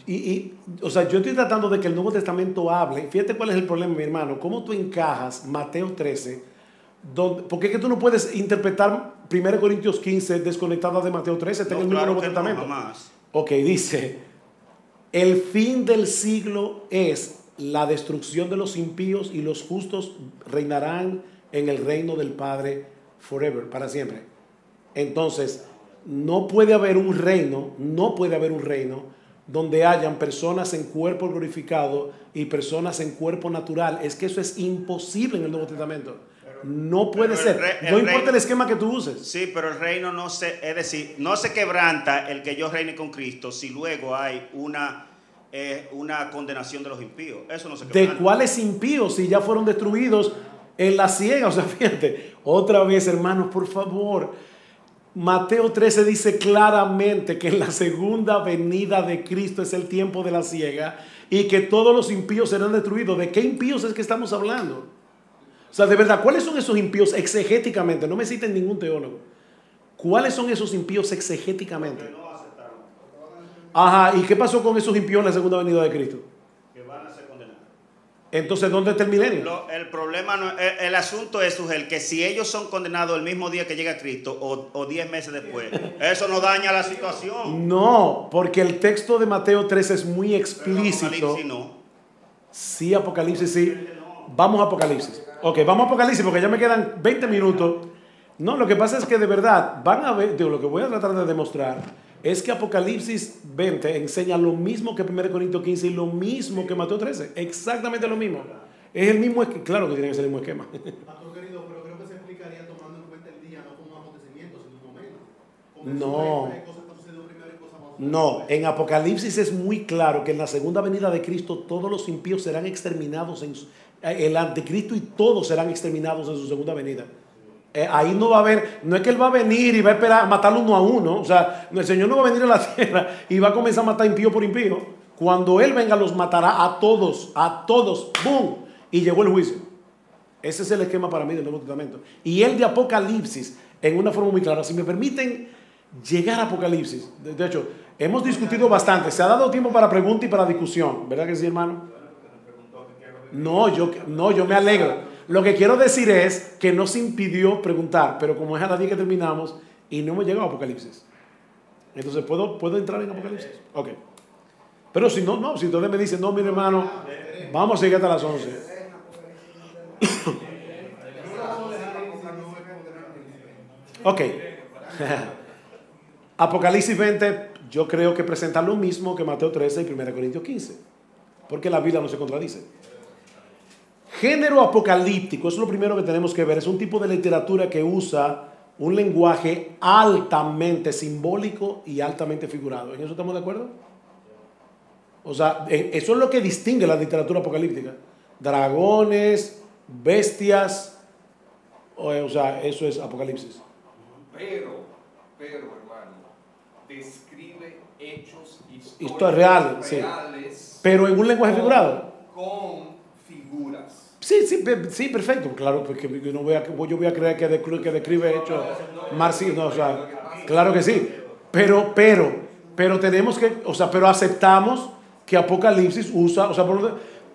Y, y, o sea, yo estoy tratando de que el Nuevo Testamento hable. Fíjate cuál es el problema, mi hermano. ¿Cómo tú encajas Mateo 13? Donde, porque es que tú no puedes interpretar 1 Corintios 15 desconectada de Mateo 13, está No, en el claro Nuevo no, Testamento. jamás. ok, dice, el fin del siglo es la destrucción de los impíos y los justos reinarán en el reino del Padre forever, para siempre. Entonces, no puede haber un reino, no puede haber un reino donde hayan personas en cuerpo glorificado y personas en cuerpo natural. Es que eso es imposible en el Nuevo Testamento. No puede Pero ser. re- no importa reino- el esquema que tú uses. Sí, pero el reino no se, es decir, no se quebranta el que yo reine con Cristo si luego hay una, eh, una condenación de los impíos. Eso no se ¿De quebranta. cuáles impíos si ya fueron destruidos en la ciega? O sea, fíjate, otra vez, hermanos, por favor. Mateo 13 dice claramente que en la segunda venida de Cristo es el tiempo de la ciega y que todos los impíos serán destruidos. ¿De qué impíos es que estamos hablando? O sea, de verdad, ¿cuáles son esos impíos exegéticamente? No me citen ningún teólogo. ¿Cuáles son esos impíos exegéticamente? Ajá, ¿y qué pasó con esos impíos en la segunda venida de Cristo? Que van a ser condenados. Entonces, ¿dónde está el milenio? Lo- el problema, no, el, el asunto es, Sugel, que si ellos son condenados el mismo día que llega Cristo o, o diez meses después, eso no daña la situación. No, porque el texto de Mateo 13 es muy Pero explícito. Apocalipsis no. Sí, Apocalipsis, sí. Vamos a Apocalipsis. Ok, vamos a Apocalipsis porque ya me quedan 20 minutos. No, lo que pasa es que de verdad van a ver, digo, lo que voy a tratar de demostrar es que Apocalipsis 20 enseña lo mismo que 1 Corintios 15 y lo mismo que Mateo 13. Exactamente lo mismo. Es el mismo esquema. Claro que tiene que ser el mismo esquema. Pastor querido, pero creo que se explicaría tomando en cuenta el día, no como acontecimientos, sino un momento. Como No. hay cosas No, en Apocalipsis es muy claro que en la segunda venida de Cristo todos los impíos serán exterminados, en su- el anticristo y todos serán exterminados en su segunda venida. Eh, ahí no va a haber, no es que Él va a venir y va a esperar a matar uno a uno, o sea, el Señor no va a venir a la tierra y va a comenzar a matar impío por impío. Cuando Él venga los matará a todos, a todos, ¡boom! Y llegó el juicio. Ese es el esquema para mí del Nuevo Testamento. Y el de Apocalipsis, en una forma muy clara. Si me permiten llegar a Apocalipsis, de, de hecho, hemos discutido bastante. Se ha dado tiempo para pregunta y para discusión. ¿Verdad que sí, hermano? No, yo, no, yo me alegro. Lo que quiero decir es que no se impidió preguntar, pero como es a la día que terminamos y no hemos llegado a Apocalipsis. Entonces, ¿puedo, ¿puedo entrar en Apocalipsis? Ok. Pero si no, no, si entonces me dicen, no, mi hermano, vamos a llegar hasta las 11. Ok. Apocalipsis 20, yo creo que presenta lo mismo que Mateo 13 y 1 Corintios 15. Porque la Biblia no se contradice. Género apocalíptico, eso es lo primero que tenemos que ver. Es un tipo de literatura que usa un lenguaje altamente simbólico y altamente figurado. ¿En eso estamos de acuerdo? O sea, eh, eso es lo que distingue la literatura apocalíptica. Dragones, bestias, o, eh, sea, eso es apocalipsis. Pero, pero hermano, describe hechos históricos Historia real, sí. reales Pero en un lenguaje con- figurado. Con figuras. Sí, sí, sí, perfecto. Claro, porque yo no voy a, yo voy a creer que describe, que describe hechos marxistas, no, o sea, claro que sí. Pero, pero, pero tenemos que, o sea, pero aceptamos que Apocalipsis usa, o sea,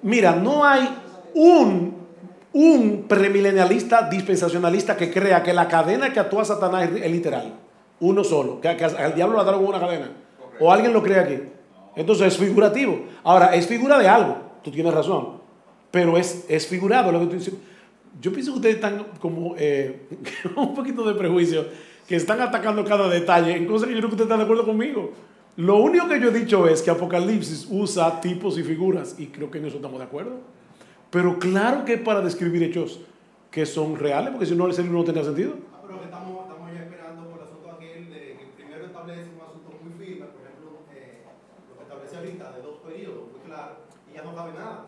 mira, no hay un, un premilenialista dispensacionalista que crea que la cadena que actúa Satanás es, es literal. Uno solo, que, que al diablo lo ataron con una cadena. O alguien lo cree aquí. Entonces es figurativo. Ahora, es figura de algo, tú tienes razón. Pero es, es figurado lo que tú dices. Yo pienso que ustedes están como eh, un poquito de prejuicio, que están atacando cada detalle en cosas que yo creo que ustedes están de acuerdo conmigo. Lo único que yo he dicho es que Apocalipsis usa tipos y figuras, y creo que en eso estamos de acuerdo. Pero claro que es para describir hechos que son reales, porque si no el ser no tendría sentido. Ah, pero que estamos, estamos ya esperando por el asunto aquel de que primero establece un asunto muy firme, por ejemplo, eh, lo que establece ahorita de dos periodos, muy claro, y ya no cabe nada.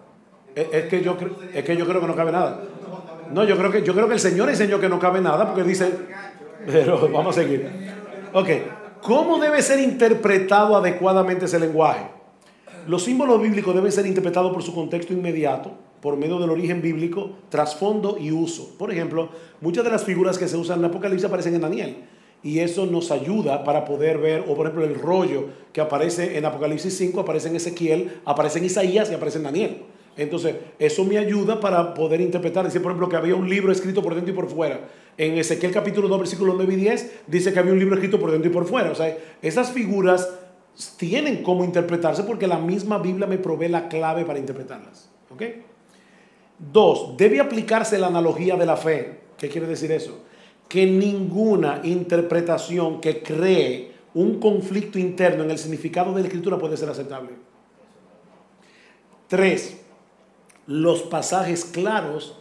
Es, que yo, es que yo creo que no cabe nada. No, yo creo que, yo creo que el Señor enseñó que no cabe nada porque dice, pero vamos a seguir. Ok, ¿cómo debe ser interpretado adecuadamente ese lenguaje? Los símbolos bíblicos deben ser interpretados por su contexto inmediato, por medio del origen bíblico, trasfondo y uso. Por ejemplo, muchas de las figuras que se usan en Apocalipsis aparecen en Daniel. Y eso nos ayuda para poder ver, o por ejemplo, el rollo que aparece en Apocalipsis 5, aparece en Ezequiel, aparece en Isaías y aparece en Daniel. Entonces, eso me ayuda para poder interpretar. Dice, por ejemplo, que había un libro escrito por dentro y por fuera. En Ezequiel capítulo 2, versículos 9 y 10, dice que había un libro escrito por dentro y por fuera. O sea, esas figuras tienen cómo interpretarse porque la misma Biblia me provee la clave para interpretarlas. ¿Ok? Dos, debe aplicarse la analogía de la fe. ¿Qué quiere decir eso? Que ninguna interpretación que cree un conflicto interno en el significado de la escritura puede ser aceptable. Tres, los pasajes claros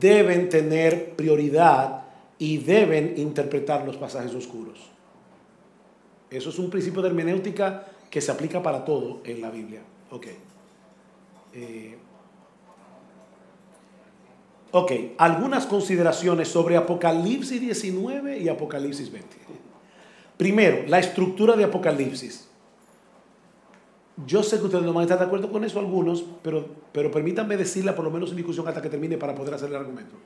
deben tener prioridad y deben interpretar los pasajes oscuros. Eso es un principio de hermenéutica que se aplica para todo en la Biblia. Ok. Eh, ok, algunas consideraciones sobre Apocalipsis 19 y Apocalipsis 20. Primero, la estructura de Apocalipsis. Yo sé que ustedes no van a estar de acuerdo con eso algunos, pero, pero permítanme decirla por lo menos en discusión hasta que termine para poder hacer el argumento.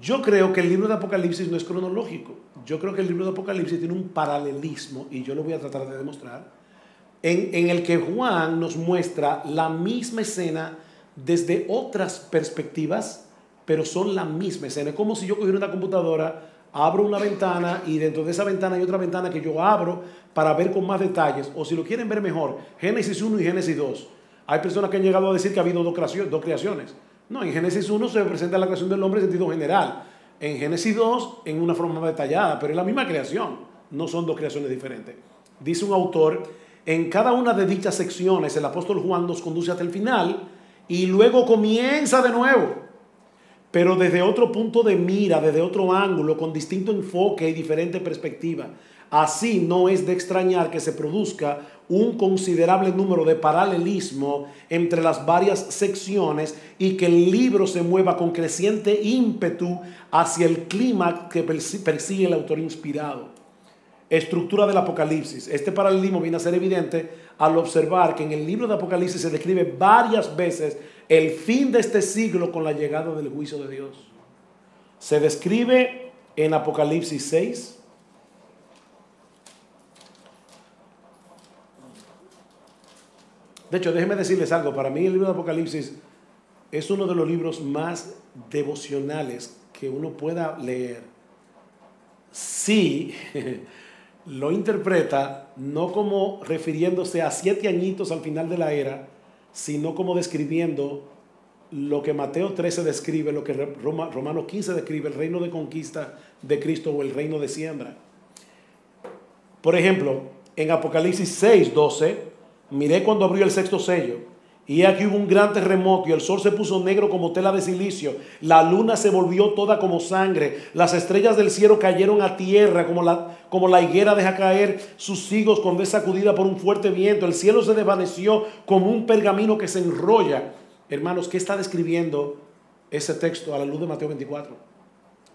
Yo creo que el libro de Apocalipsis no es cronológico. Yo creo que el libro de Apocalipsis tiene un paralelismo, y yo lo voy a tratar de demostrar, en, en el que Juan nos muestra la misma escena desde otras perspectivas, pero son la misma escena. Es como si yo cogiera una computadora, abro una ventana y dentro de esa ventana hay otra ventana que yo abro para ver con más detalles, o si lo quieren ver mejor, Génesis 1 y Génesis 2. Hay personas que han llegado a decir que ha habido dos creaciones. No, en Génesis 1 se presenta la creación del hombre en sentido general. En Génesis 2 en una forma más detallada, pero es la misma creación. No son dos creaciones diferentes. Dice un autor, en cada una de dichas secciones el apóstol Juan nos conduce hasta el final y luego comienza de nuevo, pero desde otro punto de mira, desde otro ángulo, con distinto enfoque y diferente perspectiva. Así no es de extrañar que se produzca un considerable número de paralelismo entre las varias secciones y que el libro se mueva con creciente ímpetu hacia el clima que persigue el autor inspirado. Estructura del Apocalipsis. Este paralelismo viene a ser evidente al observar que en el libro de Apocalipsis se describe varias veces el fin de este siglo con la llegada del juicio de Dios. Se describe en Apocalipsis 6, De hecho, déjenme decirles algo. Para mí el libro de Apocalipsis es uno de los libros más devocionales que uno pueda leer. Si lo interpreta no como refiriéndose a siete añitos al final de la era, sino como describiendo lo que Mateo 13 describe, lo que Roma, Romanos 15 describe, el reino de conquista de Cristo o el reino de siembra. Por ejemplo, en Apocalipsis 6, 12, miré cuando abrió el sexto sello. Y aquí hubo un gran terremoto y el sol se puso negro como tela de silicio. La luna se volvió toda como sangre. Las estrellas del cielo cayeron a tierra como la, como la higuera deja caer sus higos cuando es sacudida por un fuerte viento. El cielo se desvaneció como un pergamino que se enrolla. Hermanos, ¿qué está describiendo ese texto a la luz de Mateo 24?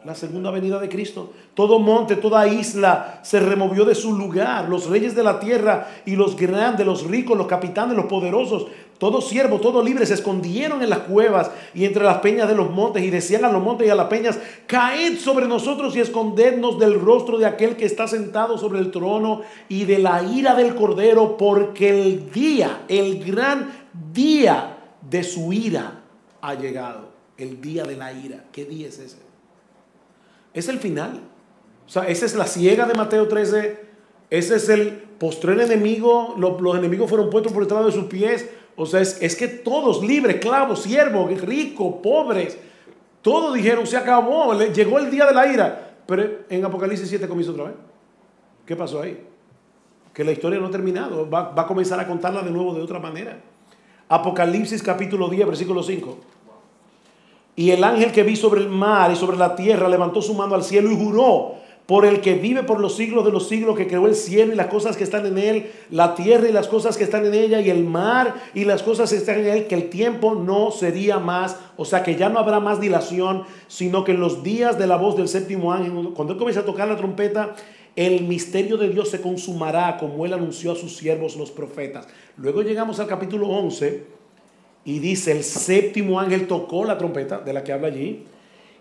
La segunda venida de Cristo. Todo monte, toda isla se removió de su lugar. Los reyes de la tierra y los grandes, los ricos, los capitanes, los poderosos, todo siervo, todo libre, se escondieron en las cuevas y entre las peñas de los montes y decían a los montes y a las peñas, caed sobre nosotros y escondednos del rostro de aquel que está sentado sobre el trono y de la ira del cordero, porque el día, el gran día de su ira ha llegado. El día de la ira. ¿Qué día es ese? Es el final. O sea, esa es la ciega de Mateo 13. Ese es el postrer enemigo. Los, los enemigos fueron puestos por detrás de sus pies. O sea, es, es que todos, libres, clavos, siervos, ricos, pobres, todos dijeron, se acabó, llegó el día de la ira. Pero en Apocalipsis 7 comienza otra vez. ¿Qué pasó ahí? Que la historia no ha terminado. Va, va a comenzar a contarla de nuevo de otra manera. Apocalipsis capítulo 10, versículo 5. Y el ángel que vi sobre el mar y sobre la tierra levantó su mano al cielo y juró por el que vive por los siglos de los siglos, que creó el cielo y las cosas que están en él, la tierra y las cosas que están en ella, y el mar y las cosas que están en él, que el tiempo no sería más, o sea que ya no habrá más dilación, sino que en los días de la voz del séptimo ángel, cuando él comienza a tocar la trompeta, el misterio de Dios se consumará como él anunció a sus siervos los profetas. Luego llegamos al capítulo 11 y dice, el séptimo ángel tocó la trompeta de la que habla allí,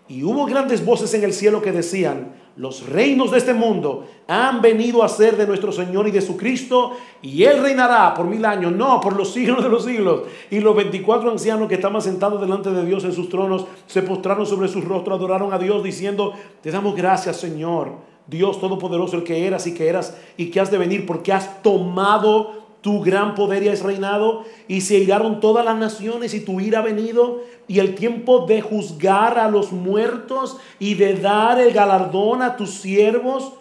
y hubo grandes voces en el cielo que decían, los reinos de este mundo han venido a ser de nuestro Señor y de su Cristo, y Él reinará por mil años, no, por los siglos de los siglos. Y los 24 ancianos que estaban sentados delante de Dios en sus tronos se postraron sobre sus rostros, adoraron a Dios, diciendo, te damos gracias, Señor, Dios Todopoderoso, el que eras y que eras y que has de venir, porque has tomado tu gran poder y has reinado, y se iraron todas las naciones y tu ira ha venido, y el tiempo de juzgar a los muertos y de dar el galardón a tus siervos,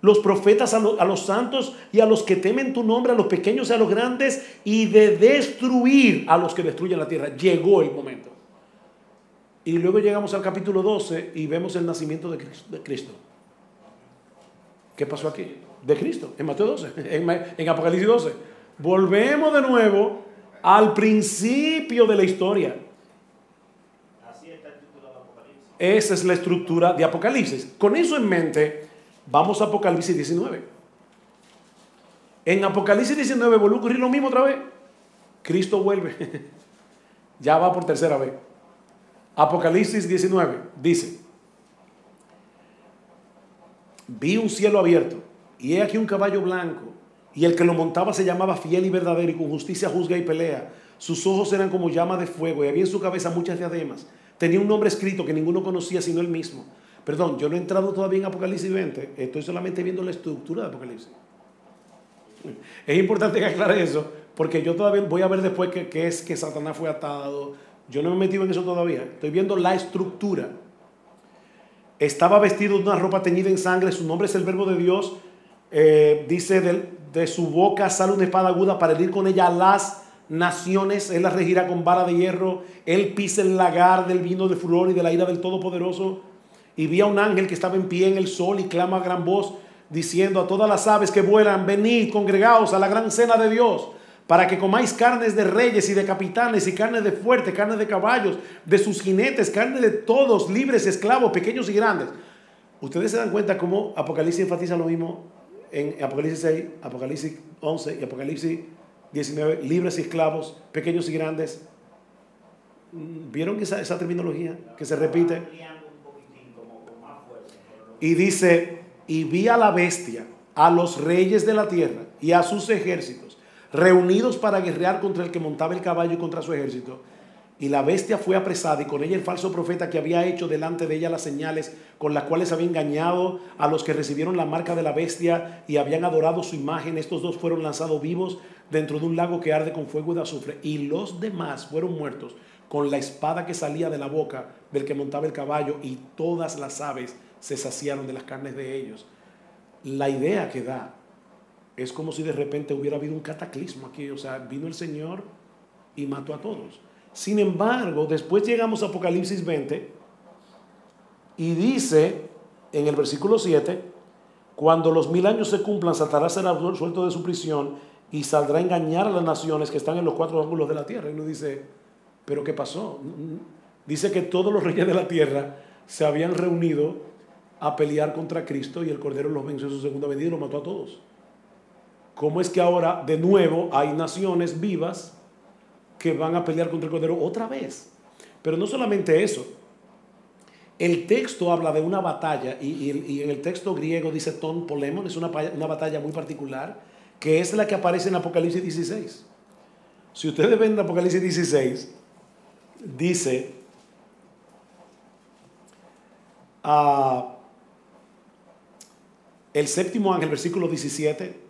los profetas, a, a los santos y a los que temen tu nombre, a los pequeños y a los grandes, y de destruir a los que destruyen la tierra. Llegó el momento. Y luego llegamos al capítulo 12 y vemos el nacimiento de Cristo. ¿Qué pasó aquí? De Cristo, en Mateo 12, en, en Apocalipsis 12. Volvemos de nuevo al principio de la historia. Esa es la estructura de Apocalipsis. Con eso en mente, vamos a Apocalipsis 19. En Apocalipsis 19 vuelve a ocurrir lo mismo otra vez. Cristo vuelve. ya va por tercera vez. Apocalipsis 19 dice, vi un cielo abierto y he aquí un caballo blanco y el que lo montaba se llamaba fiel y verdadero y con justicia juzga y pelea. Sus ojos eran como llama de fuego y había en su cabeza muchas diademas. Tenía un nombre escrito que ninguno conocía sino él mismo. Perdón, yo no he entrado todavía en Apocalipsis 20, estoy solamente viendo la estructura de Apocalipsis. Es importante que aclare eso, porque yo todavía voy a ver después qué es que Satanás fue atado. Yo no me he metido en eso todavía. Estoy viendo la estructura. Estaba vestido de una ropa teñida en sangre, su nombre es el verbo de Dios. Eh, dice de, de su boca sale una espada aguda para herir con ella a las naciones. Él las regirá con vara de hierro. Él pisa el lagar del vino de furor y de la ira del Todopoderoso. Y vi a un ángel que estaba en pie en el sol y clama a gran voz, diciendo a todas las aves que vuelan, venid, congregaos a la gran cena de Dios, para que comáis carnes de reyes y de capitanes y carnes de fuertes, carnes de caballos, de sus jinetes, carne de todos, libres, esclavos, pequeños y grandes. Ustedes se dan cuenta cómo Apocalipsis enfatiza lo mismo en Apocalipsis 6, Apocalipsis 11 y Apocalipsis 19, libres y esclavos, pequeños y grandes. ¿Vieron esa, esa terminología que se repite? Y dice, y vi a la bestia, a los reyes de la tierra y a sus ejércitos, reunidos para guerrear contra el que montaba el caballo y contra su ejército. Y la bestia fue apresada y con ella el falso profeta que había hecho delante de ella las señales con las cuales había engañado a los que recibieron la marca de la bestia y habían adorado su imagen. Estos dos fueron lanzados vivos dentro de un lago que arde con fuego de azufre. Y los demás fueron muertos con la espada que salía de la boca del que montaba el caballo y todas las aves se saciaron de las carnes de ellos. La idea que da es como si de repente hubiera habido un cataclismo aquí. O sea, vino el Señor y mató a todos. Sin embargo, después llegamos a Apocalipsis 20 y dice en el versículo 7, cuando los mil años se cumplan, Satanás será suelto de su prisión y saldrá a engañar a las naciones que están en los cuatro ángulos de la tierra. Y uno dice, ¿pero qué pasó? Dice que todos los reyes de la tierra se habían reunido a pelear contra Cristo y el Cordero los venció en su segunda venida y los mató a todos. ¿Cómo es que ahora de nuevo hay naciones vivas que van a pelear contra el Cordero otra vez. Pero no solamente eso. El texto habla de una batalla y, en el texto griego dice ton polemon, es una, una batalla muy particular, que es la que aparece en Apocalipsis 16. Si ustedes ven en Apocalipsis 16, dice, ah, el séptimo ángel, versículo 17,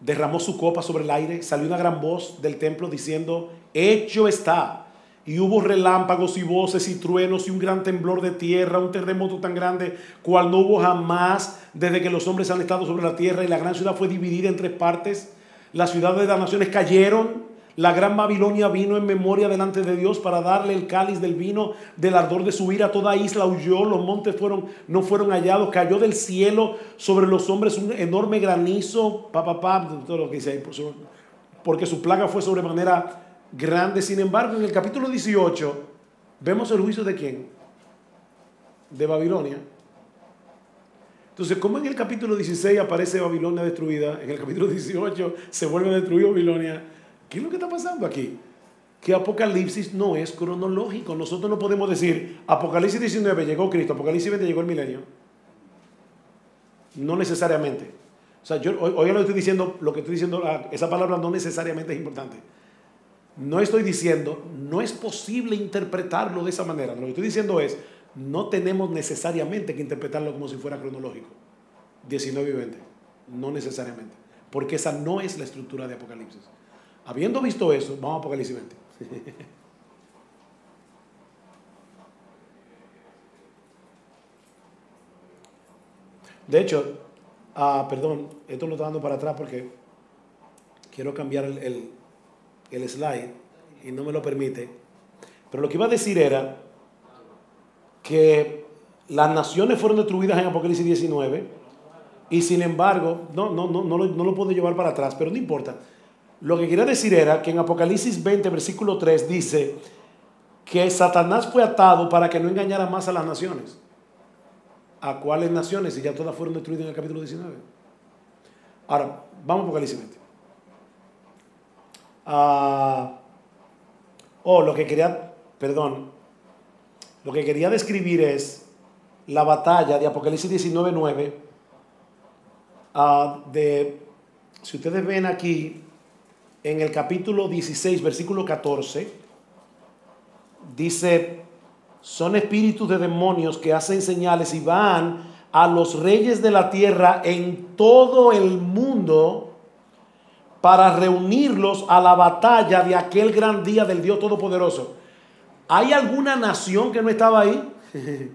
derramó su copa sobre el aire, salió una gran voz del templo diciendo, hecho está. Y hubo relámpagos y voces y truenos y un gran temblor de tierra, un terremoto tan grande cual no hubo jamás desde que los hombres han estado sobre la tierra y la gran ciudad fue dividida en tres partes. Las ciudades de las naciones cayeron, La gran Babilonia vino en memoria delante de Dios para darle el cáliz del vino del ardor de su ira. Toda isla huyó, los montes fueron, no fueron hallados. Cayó del cielo sobre los hombres un enorme granizo. Pa, todo lo que dice ahí, porque su plaga fue sobremanera grande. Sin embargo, en el capítulo 18 vemos el juicio de quién? De Babilonia. Entonces, ¿cómo en el capítulo 16 aparece Babilonia destruida? En el capítulo 18 se vuelve a destruir Babilonia. ¿Qué es lo que está pasando aquí? Que Apocalipsis no es cronológico. Nosotros no podemos decir, Apocalipsis 19 llegó Cristo, Apocalipsis 20 llegó el milenio. No necesariamente. O sea, yo hoy, hoy lo estoy diciendo, lo que estoy diciendo, ah, esa palabra no necesariamente es importante. No estoy diciendo, no es posible interpretarlo de esa manera. Lo que estoy diciendo es, no tenemos necesariamente que interpretarlo como si fuera cronológico. 19 y 20. No necesariamente. Porque esa no es la estructura de Apocalipsis. Habiendo visto eso, vamos a Apocalipsis 20. De hecho, ah, perdón, esto lo estoy dando para atrás porque quiero cambiar el, el- el slide y no me lo permite. Pero lo que iba a decir era que las naciones fueron destruidas en Apocalipsis 19 y sin embargo, no, no, no, no, lo, no lo puedo llevar para atrás, pero no importa. Lo que quería decir era que en Apocalipsis 20, versículo 3 dice que Satanás fue atado para que no engañara más a las naciones. ¿A cuáles naciones? Si ya todas fueron destruidas en el capítulo 19. Ahora, vamos a Apocalipsis 20. Ah, oh, lo que quería, perdón, lo que quería describir es la batalla de Apocalipsis 19, 9. ah, de, si ustedes ven aquí, en el capítulo 16, versículo 14, dice, son espíritus de demonios que hacen señales y van a los reyes de la tierra en todo el mundo para reunirlos a la batalla de aquel gran día del Dios Todopoderoso. ¿Hay alguna nación que no estaba ahí?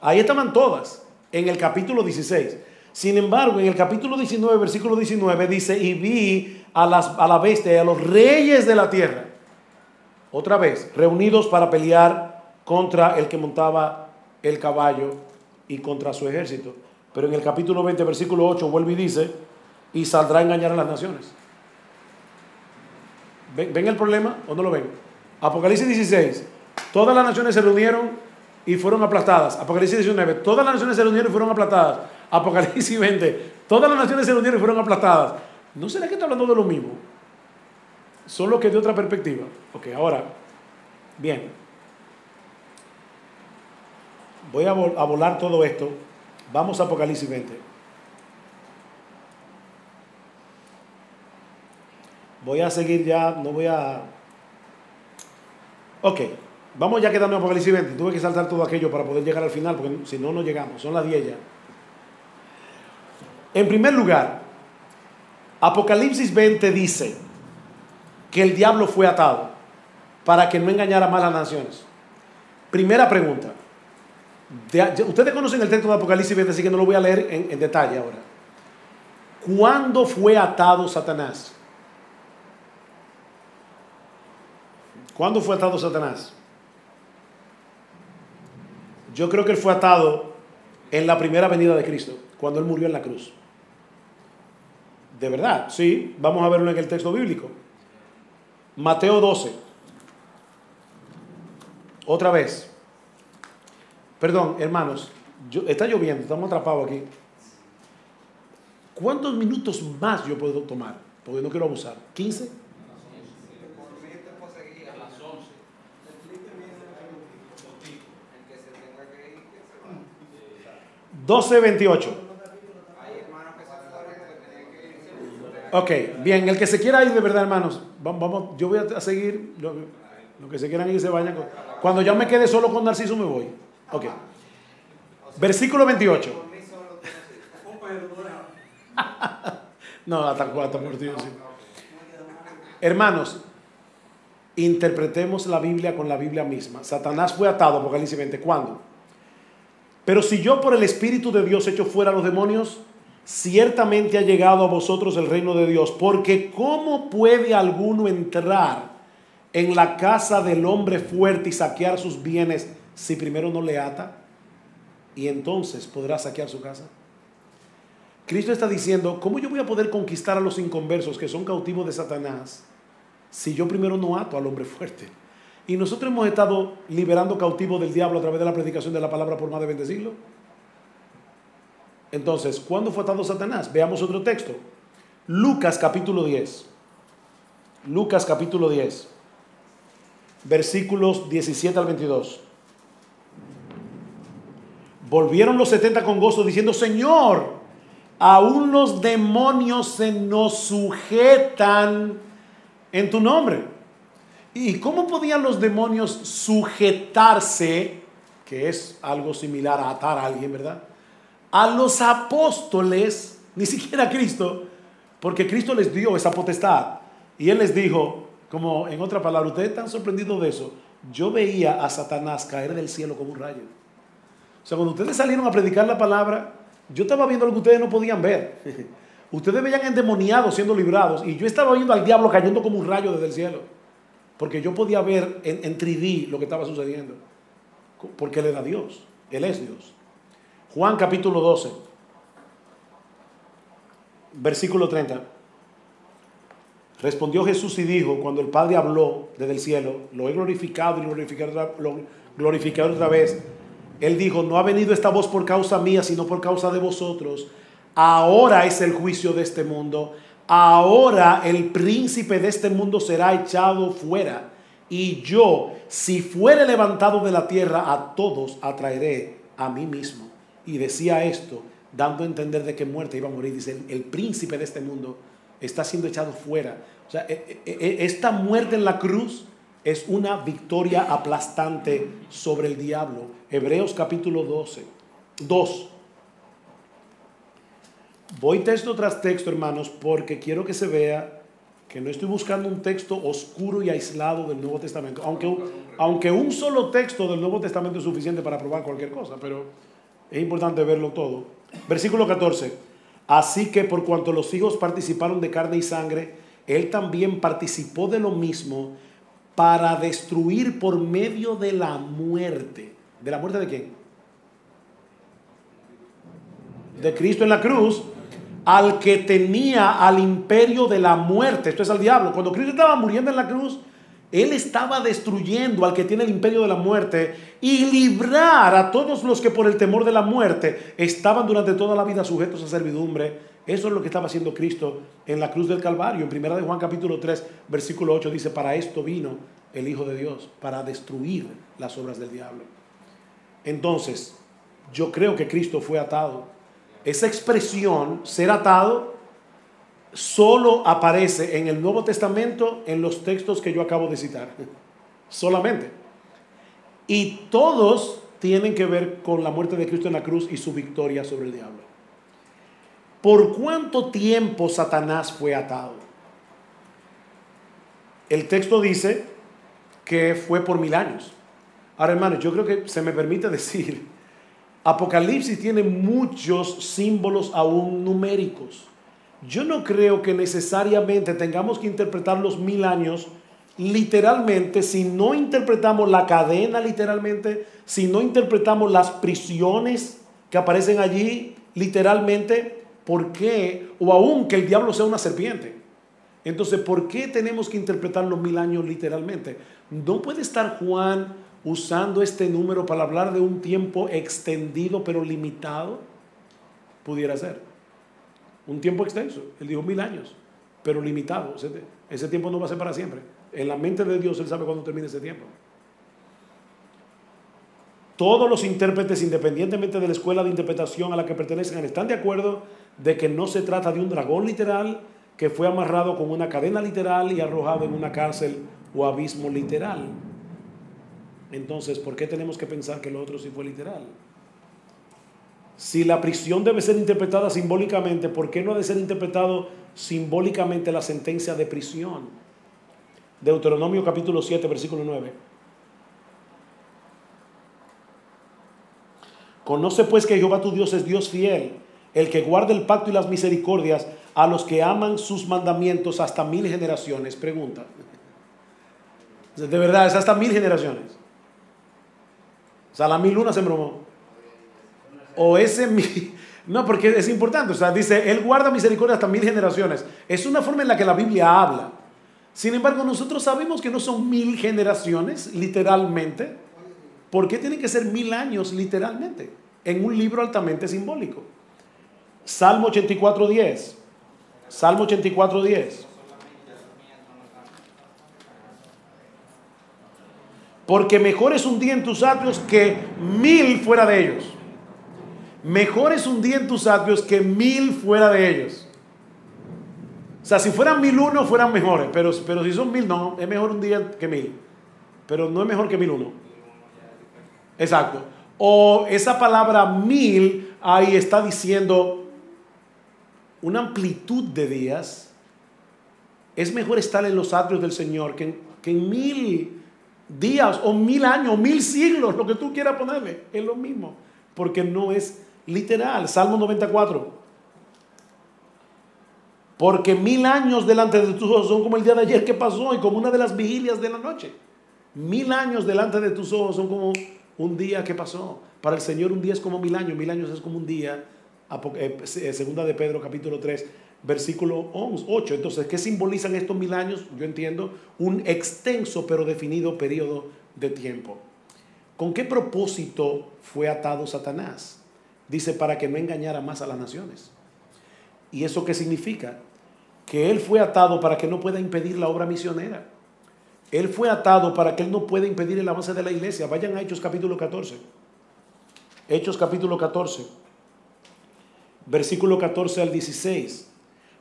Ahí estaban todas, en el capítulo 16. Sin embargo, en el capítulo 19, versículo 19, dice, y vi a, las, a la bestia y a los reyes de la tierra, otra vez, reunidos para pelear contra el que montaba el caballo y contra su ejército. Pero en el capítulo 20, versículo 8, vuelve y dice, y saldrá a engañar a las naciones. ¿Ven, el problema o no lo ven? Apocalipsis 16, todas las naciones se reunieron y fueron aplastadas. Apocalipsis 19, todas las naciones se reunieron y fueron aplastadas. Apocalipsis 20, todas las naciones se reunieron y fueron aplastadas. ¿No será que está hablando de lo mismo? Solo que de otra perspectiva. Ok, ahora, bien. Voy a, a volar todo esto. Vamos a Apocalipsis 20. Voy a seguir ya, no voy a... Ok, vamos ya quedando en Apocalipsis 20. Tuve que saltar todo aquello para poder llegar al final, porque si no, no llegamos. Son las 10 ya. En primer lugar, Apocalipsis 20 dice que el diablo fue atado para que no engañara más las naciones. Primera pregunta. Ustedes conocen el texto de Apocalipsis 20, así que no lo voy a leer en, en detalle ahora. ¿Cuándo fue atado Satanás? ¿Cuándo fue atado Satanás? Yo creo que él fue atado en la primera venida de Cristo, cuando él murió en la cruz. De verdad, sí. Vamos a verlo en el texto bíblico. Mateo 12. Otra vez. Perdón, hermanos. Yo, está lloviendo, estamos atrapados aquí. ¿Cuántos minutos más yo puedo tomar? Porque no quiero abusar. ¿15? ¿12.28? Ok, bien, el que se quiera ir de verdad, hermanos, va- vamos, yo voy a seguir, lo, que se quieran ir se vayan. Cuando ya me quede solo con Narciso me voy. Ok. Versículo 28. Por mí solo tienes que ir. No, hasta cuatro, por Dios. Hermanos, interpretemos la Biblia con la Biblia misma. Satanás fue atado, Apocalipsis 20. ¿Cuándo? Pero si yo por el Espíritu de Dios echo fuera a los demonios, ciertamente ha llegado a vosotros el reino de Dios, porque ¿cómo puede alguno entrar en la casa del hombre fuerte y saquear sus bienes si primero no le ata? Y entonces podrá saquear su casa. Cristo está diciendo, ¿cómo yo voy a poder conquistar a los inconversos que son cautivos de Satanás si yo primero no ato al hombre fuerte? Y nosotros hemos estado liberando cautivos del diablo a través de la predicación de la palabra por más de 20 siglos. Entonces, ¿cuándo fue atado Satanás? Veamos otro texto. Lucas capítulo 10. Lucas capítulo 10. Versículos 17 al 22. Volvieron los 70 con gozo diciendo, Señor, aún los demonios se nos sujetan en tu nombre. ¿Y cómo podían los demonios sujetarse, que es algo similar a atar a alguien, ¿verdad? A los apóstoles, ni siquiera a Cristo, porque Cristo les dio esa potestad. Y Él les dijo, como en otra palabra, ustedes están sorprendidos de eso. Yo veía a Satanás caer del cielo como un rayo. O sea, cuando ustedes salieron a predicar la palabra, yo estaba viendo lo que ustedes no podían ver. ustedes veían endemoniados siendo librados y yo estaba viendo al diablo cayendo como un rayo desde el cielo. Porque yo podía ver en, 3D lo que estaba sucediendo. Porque Él era Dios. Él es Dios. Juan capítulo 12. Versículo 30. Respondió Jesús y dijo, cuando el Padre habló desde el cielo, lo he glorificado y lo lo otra vez. Él dijo, no ha venido esta voz por causa mía, sino por causa de vosotros. Ahora es el juicio de este mundo ahora el príncipe de este mundo será echado fuera. Y yo, si fuere levantado de la tierra, a todos atraeré a mí mismo. Y decía esto, dando a entender de que muerte iba a morir. Dice, el, príncipe de este mundo está siendo echado fuera. O sea, e, e, e, esta muerte en la cruz es una victoria aplastante sobre el diablo. Hebreos capítulo 12. 2. Voy texto tras texto, hermanos, porque quiero que se vea que no estoy buscando un texto oscuro y aislado del Nuevo Testamento, aunque, aunque un solo texto del Nuevo Testamento es suficiente para probar cualquier cosa, pero es importante verlo todo. Versículo 14. Así que por cuanto los hijos participaron de carne y sangre, él también participó de lo mismo para destruir por medio de la muerte. ¿De la muerte de quién? De Cristo en la cruz al que tenía al imperio de la muerte, esto es al diablo. Cuando Cristo estaba muriendo en la cruz, Él estaba destruyendo al que tiene el imperio de la muerte y librar a todos los que por el temor de la muerte estaban durante toda la vida sujetos a servidumbre. Eso es lo que estaba haciendo Cristo en la cruz del Calvario. En 1 de Juan capítulo 3, versículo 8 dice, para esto vino el Hijo de Dios, para destruir las obras del diablo. Entonces, yo creo que Cristo fue atado esa expresión, ser atado, solo aparece en el Nuevo Testamento en los textos que yo acabo de citar. Solamente. Y todos tienen que ver con la muerte de Cristo en la cruz y su victoria sobre el diablo. ¿Por cuánto tiempo Satanás fue atado? El texto dice que fue por mil años. Ahora, hermanos, yo creo que se me permite decir Apocalipsis tiene muchos símbolos aún numéricos. Yo no creo que necesariamente tengamos que interpretar los mil años literalmente si no interpretamos la cadena literalmente, si no interpretamos las prisiones que aparecen allí literalmente, ¿por qué? O aún que el diablo sea una serpiente. Entonces, ¿por qué tenemos que interpretar los mil años literalmente? No puede estar Juan usando este número para hablar de un tiempo extendido pero limitado, pudiera ser. Un tiempo extenso, él dijo mil años, pero limitado. Ese, tiempo no va a ser para siempre. En la mente de Dios, Él sabe cuándo termina ese tiempo. Todos los intérpretes, independientemente de la escuela de interpretación a la que pertenecen, están de acuerdo de que no se trata de un dragón literal que fue amarrado con una cadena literal y arrojado en una cárcel o abismo literal. Entonces, ¿por qué tenemos que pensar que lo otro sí fue literal? Si la prisión debe ser interpretada simbólicamente, ¿por qué no ha de ser interpretado simbólicamente la sentencia de prisión? Deuteronomio capítulo 7, versículo 9. Conoce pues que Jehová tu Dios es Dios fiel, el que guarda el pacto y las misericordias a los que aman sus mandamientos hasta mil generaciones. Pregunta. De verdad, es hasta mil generaciones. O sea, la mil una se bromó. O ese mil... No, porque es importante. O sea, dice, Él guarda misericordia hasta mil generaciones. Es una forma en la que la Biblia habla. Sin embargo, nosotros sabemos que no son mil generaciones, literalmente. ¿Por qué tienen que ser mil años, literalmente? En un libro altamente simbólico. Salmo 84.10. Salmo 84.10. Porque mejor es un día en tus atrios que mil fuera de ellos. Mejor es un día en tus atrios que mil fuera de ellos. O sea, si fueran mil uno, fueran mejores. Pero, pero si son mil, no. Es mejor un día que mil. Pero no es mejor que mil uno. Exacto. O esa palabra mil ahí está diciendo una amplitud de días. Es mejor estar en los atrios del Señor que en, que en mil días o mil años o mil siglos, lo que tú quieras ponerle, es lo mismo, porque no es literal. Salmo 94. Porque mil años delante de tus ojos son como el día de ayer que pasó y como una de las vigilias de la noche. Mil años delante de tus ojos son como un día que pasó. Para el Señor un día es como mil años, mil años es como un día. Eh, segunda de Pedro capítulo 3 versículo 8. Entonces, ¿qué simbolizan estos mil años? Yo entiendo un extenso pero definido periodo de tiempo. ¿Con qué propósito fue atado Satanás? Dice, para que no engañara más a las naciones. ¿Y eso qué significa? Que él fue atado para que no pueda impedir la obra misionera. Él fue atado para que él no pueda impedir el avance de la iglesia. Vayan a Hechos capítulo 14. Hechos capítulo 14. Versículo 14 al 16.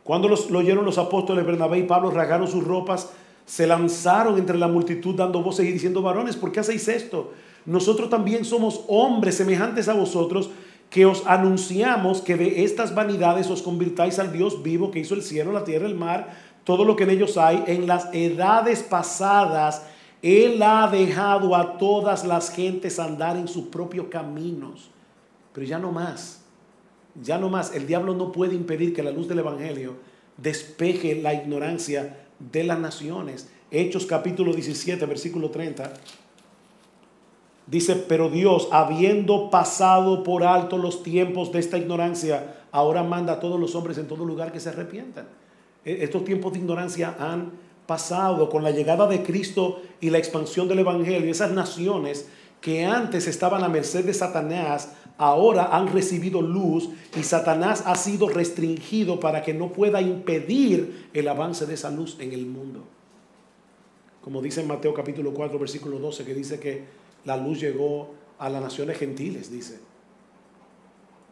Cuando los, lo oyeron los apóstoles Bernabé y Pablo, rasgaron sus ropas, se lanzaron entre la multitud dando voces y diciendo, varones, ¿por qué hacéis esto? Nosotros también somos hombres semejantes a vosotros, que os anunciamos que de estas vanidades os convirtáis al Dios vivo que hizo el cielo, la tierra, el mar, todo lo que en ellos hay. En las edades pasadas, Él ha dejado a todas las gentes andar en sus propios caminos, pero ya no más ya no más, el diablo no puede impedir que la luz del Evangelio despeje la ignorancia de las naciones. Hechos capítulo 17, versículo 30. Dice, pero Dios, habiendo pasado por alto los tiempos de esta ignorancia, ahora manda a todos los hombres en todo lugar que se arrepientan. E, estos tiempos de ignorancia han pasado con la llegada de Cristo y la expansión del Evangelio. Esas naciones que antes estaban a merced de Satanás, ahora han recibido luz y Satanás ha sido restringido para que no pueda impedir el avance de esa luz en el mundo. Como dice en Mateo capítulo 4, versículo 12, que dice que la luz llegó a las naciones gentiles, dice,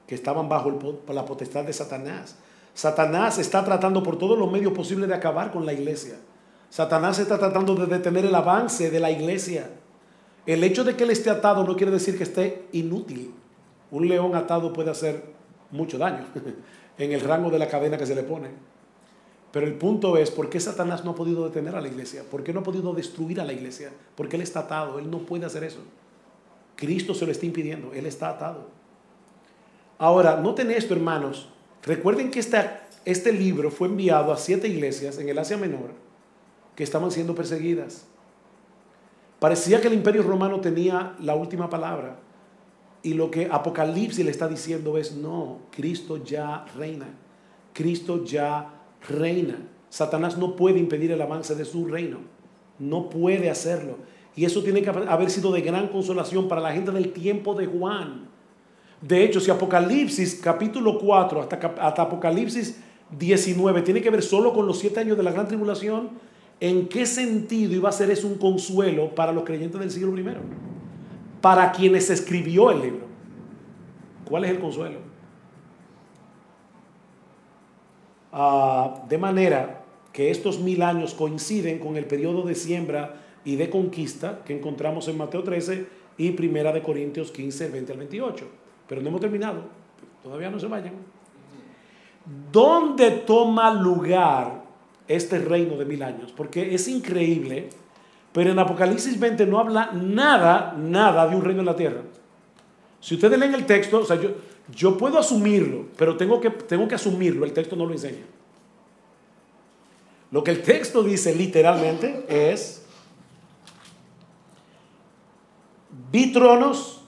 que estaban bajo la potestad de Satanás. Satanás está tratando por todos los medios posibles de acabar con la iglesia. Satanás está tratando de detener el avance de la iglesia. El hecho de que él esté atado no quiere decir que esté inútil. Un león atado puede hacer mucho daño en el rango de la cadena que se le pone. Pero el punto es, ¿por qué Satanás no ha podido detener a la iglesia? ¿Por qué no ha podido destruir a la iglesia? Porque él está atado, él no puede hacer eso. Cristo se lo está impidiendo, él está atado. Ahora, noten esto, hermanos. Recuerden que este libro fue enviado a siete iglesias en el Asia Menor que estaban siendo perseguidas. Parecía que el imperio romano tenía la última palabra. Y lo que Apocalipsis le está diciendo es, no, Cristo ya reina. Cristo ya reina. Satanás no puede impedir el avance de su reino. No puede hacerlo. Y eso tiene que haber sido de gran consolación para la gente del tiempo de Juan. De hecho, si Apocalipsis capítulo 4 hasta, hasta Apocalipsis 19 tiene que ver solo con los siete años de la gran tribulación, ¿en qué sentido iba a ser eso un consuelo para los creyentes del siglo I? para quienes escribió el libro. ¿Cuál es el consuelo? Ah, de manera que estos mil años coinciden con el periodo de siembra y de conquista que encontramos en Mateo 13 y Primera de Corintios 15, 20 al 28. Pero no hemos terminado, todavía no se vayan. ¿Dónde toma lugar este reino de mil años? Porque es increíble pero en Apocalipsis 20 no habla nada, nada de un reino en la tierra. Si ustedes leen el texto, o sea, yo, Yo puedo asumirlo, pero tengo que, tengo que asumirlo, el texto no lo enseña. Lo que el texto dice literalmente es, vi tronos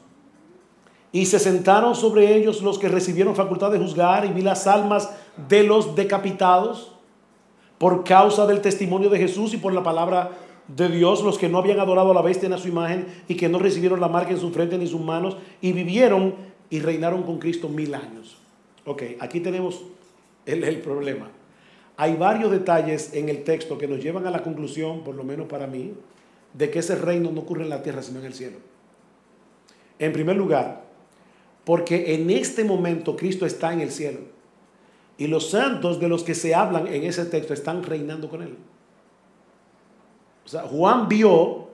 y se sentaron sobre ellos los que recibieron facultad de juzgar y vi las almas de los decapitados por causa del testimonio de Jesús y por la palabra de Dios, los que no habían adorado a la bestia en su imagen y que no recibieron la marca en su frente ni sus manos y vivieron y reinaron con Cristo mil años. Ok, aquí tenemos el, problema. Hay varios detalles en el texto que nos llevan a la conclusión, por lo menos para mí, de que ese reino no ocurre en la tierra, sino en el cielo. En primer lugar, porque en este momento Cristo está en el cielo. Y los santos de los que se hablan en ese texto están reinando con él. O sea, Juan vio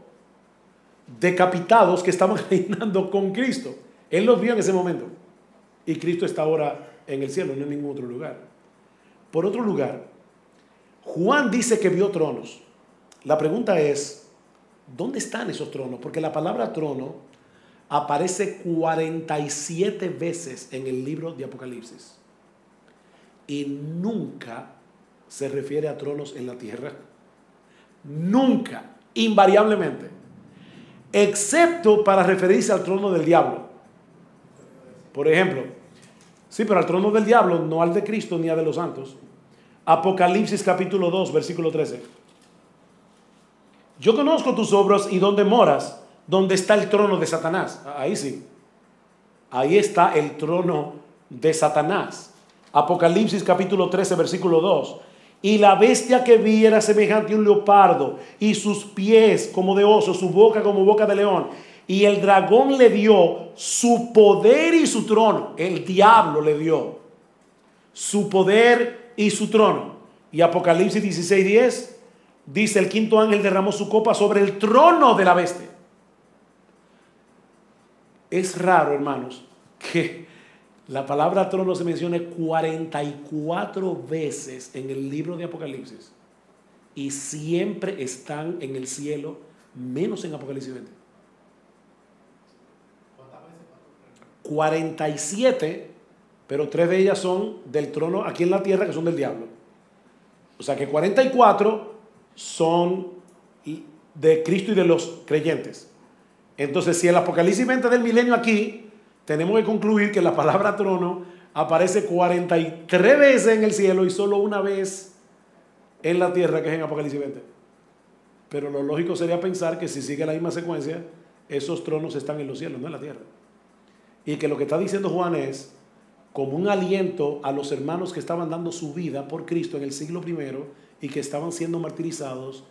decapitados que estaban reinando con Cristo. Él los vio en ese momento. Y Cristo está ahora en el cielo, no en ningún otro lugar. Por otro lugar, Juan dice que vio tronos. La pregunta es, ¿dónde están esos tronos? Porque la palabra trono aparece 47 veces en el libro de Apocalipsis. Y nunca se refiere a tronos en la tierra. Nunca, invariablemente. Excepto para referirse al trono del diablo. Por ejemplo, sí, pero al trono del diablo, no al de Cristo ni al de los santos. Apocalipsis capítulo 2, versículo 13. Yo conozco tus obras y donde moras, donde está el trono de Satanás. Ahí sí. Ahí está el trono de Satanás. Apocalipsis capítulo 13, versículo 2. Y la bestia que vi era semejante a un leopardo, y sus pies como de oso, su boca como boca de león. Y el dragón le dio su poder y su trono. El diablo le dio su poder y su trono. Y Apocalipsis 16, 10 dice: El quinto ángel derramó su copa sobre el trono de la bestia. Es raro, hermanos, que la palabra trono se mencione 44 veces en el libro de Apocalipsis y siempre están en el cielo, menos en Apocalipsis 20. 47, pero tres de ellas son del trono aquí en la tierra, que son del diablo. O sea que 44 son de Cristo y de los creyentes. Entonces, si el Apocalipsis 20 del milenio aquí, tenemos que concluir que la palabra trono aparece 43 veces en el cielo y solo una vez en la tierra, que es en Apocalipsis 20. Pero lo lógico sería pensar que si sigue la misma secuencia, esos tronos están en los cielos, no en la tierra. Y que lo que está diciendo Juan es, como un aliento a los hermanos que estaban dando su vida por Cristo en el siglo primero y que estaban siendo martirizados,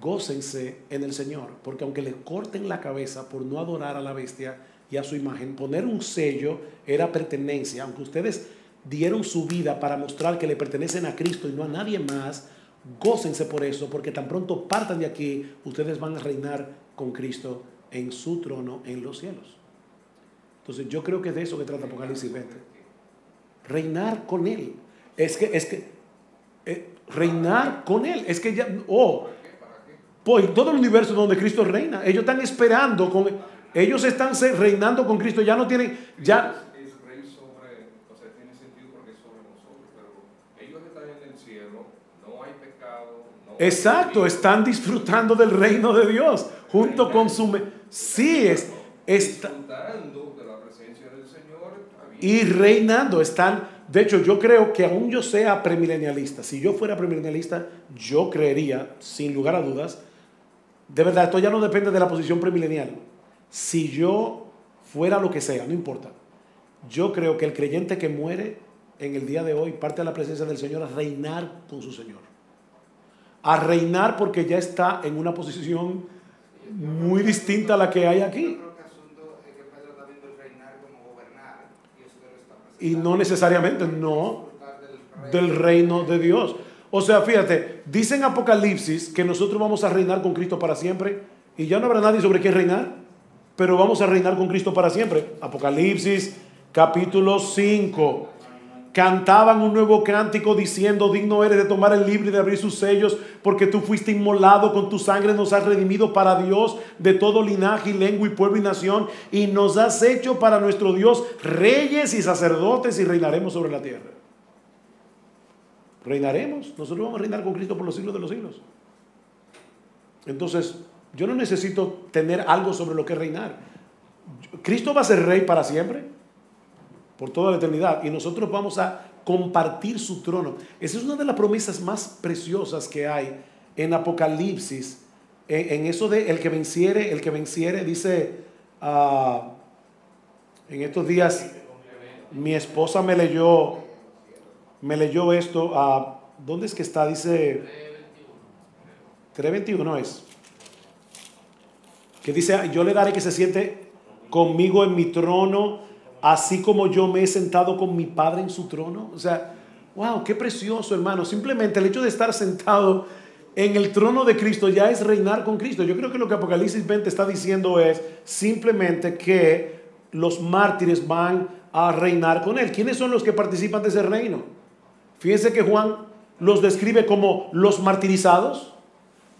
gócense en el Señor, porque aunque le corten la cabeza por no adorar a la bestia y a su imagen, poner un sello era pertenencia, aunque ustedes dieron su vida para mostrar que le pertenecen a Cristo y no a nadie más, gócense por eso, porque tan pronto partan de aquí, ustedes van a reinar con Cristo en su trono en los cielos. Entonces yo creo que es de eso que trata Apocalipsis 20. Reinar con Él. Es que, es que, eh, reinar con Él. Es que ya, oh, pues todo el universo donde Cristo reina. Ellos están esperando con, ellos están reinando con Cristo. Ya no tienen, ya. Es rey sobre, o sea, tiene sentido porque es sobre nosotros, pero ellos están en el cielo, no hay pecado. No hay Exacto, están disfrutando del reino de Dios junto con su... Sí, es, está, disfrutando de la presencia del Señor. está bien. Y reinando. Están, de hecho, yo creo que aún yo sea premilenialista, si yo fuera premilenialista, yo creería, sin lugar a dudas, de verdad, esto ya no depende de la posición premilenial. Si yo fuera lo que sea, no importa. Yo creo que el creyente que muere en el día de hoy parte de la presencia del Señor a reinar con su Señor. A reinar porque ya está en una posición muy distinta a la que hay aquí. creo que asunto es que Pedro está viendo el reinar como gobernar y eso que lo está Y no necesariamente, no. Del reino de Dios. O sea, fíjate, dice en Apocalipsis que nosotros vamos a reinar con Cristo para siempre y ya no habrá nadie sobre qué reinar, pero vamos a reinar con Cristo para siempre. Apocalipsis capítulo 5. Cantaban un nuevo cántico diciendo, digno eres de tomar el libro y de abrir sus sellos, porque tú fuiste inmolado con tu sangre, nos has redimido para Dios de todo linaje y lengua y pueblo y nación, y nos has hecho para nuestro Dios reyes y sacerdotes y reinaremos sobre la tierra. Reinaremos, nosotros vamos a reinar con Cristo por los siglos de los siglos. Entonces, yo no necesito tener algo sobre lo que reinar. Cristo va a ser rey para siempre por toda la eternidad y nosotros vamos a compartir su trono. Esa es una de las promesas más preciosas que hay en Apocalipsis, en, eso de el que venciere, el que venciere, dice, ah, en estos días mi esposa me leyó, me leyó esto, uh, ¿dónde es que está? Dice 3.21 es. Que dice, yo le daré que se siente conmigo en mi trono así como yo me he sentado con mi Padre en su trono. O sea, wow, qué precioso, hermano. Simplemente el hecho de estar sentado en el trono de Cristo ya es reinar con Cristo. Yo creo que lo que Apocalipsis 20 está diciendo es simplemente que los mártires van a reinar con Él. ¿Quiénes son los que participan de ese reino? Fíjense que Juan los describe como los martirizados,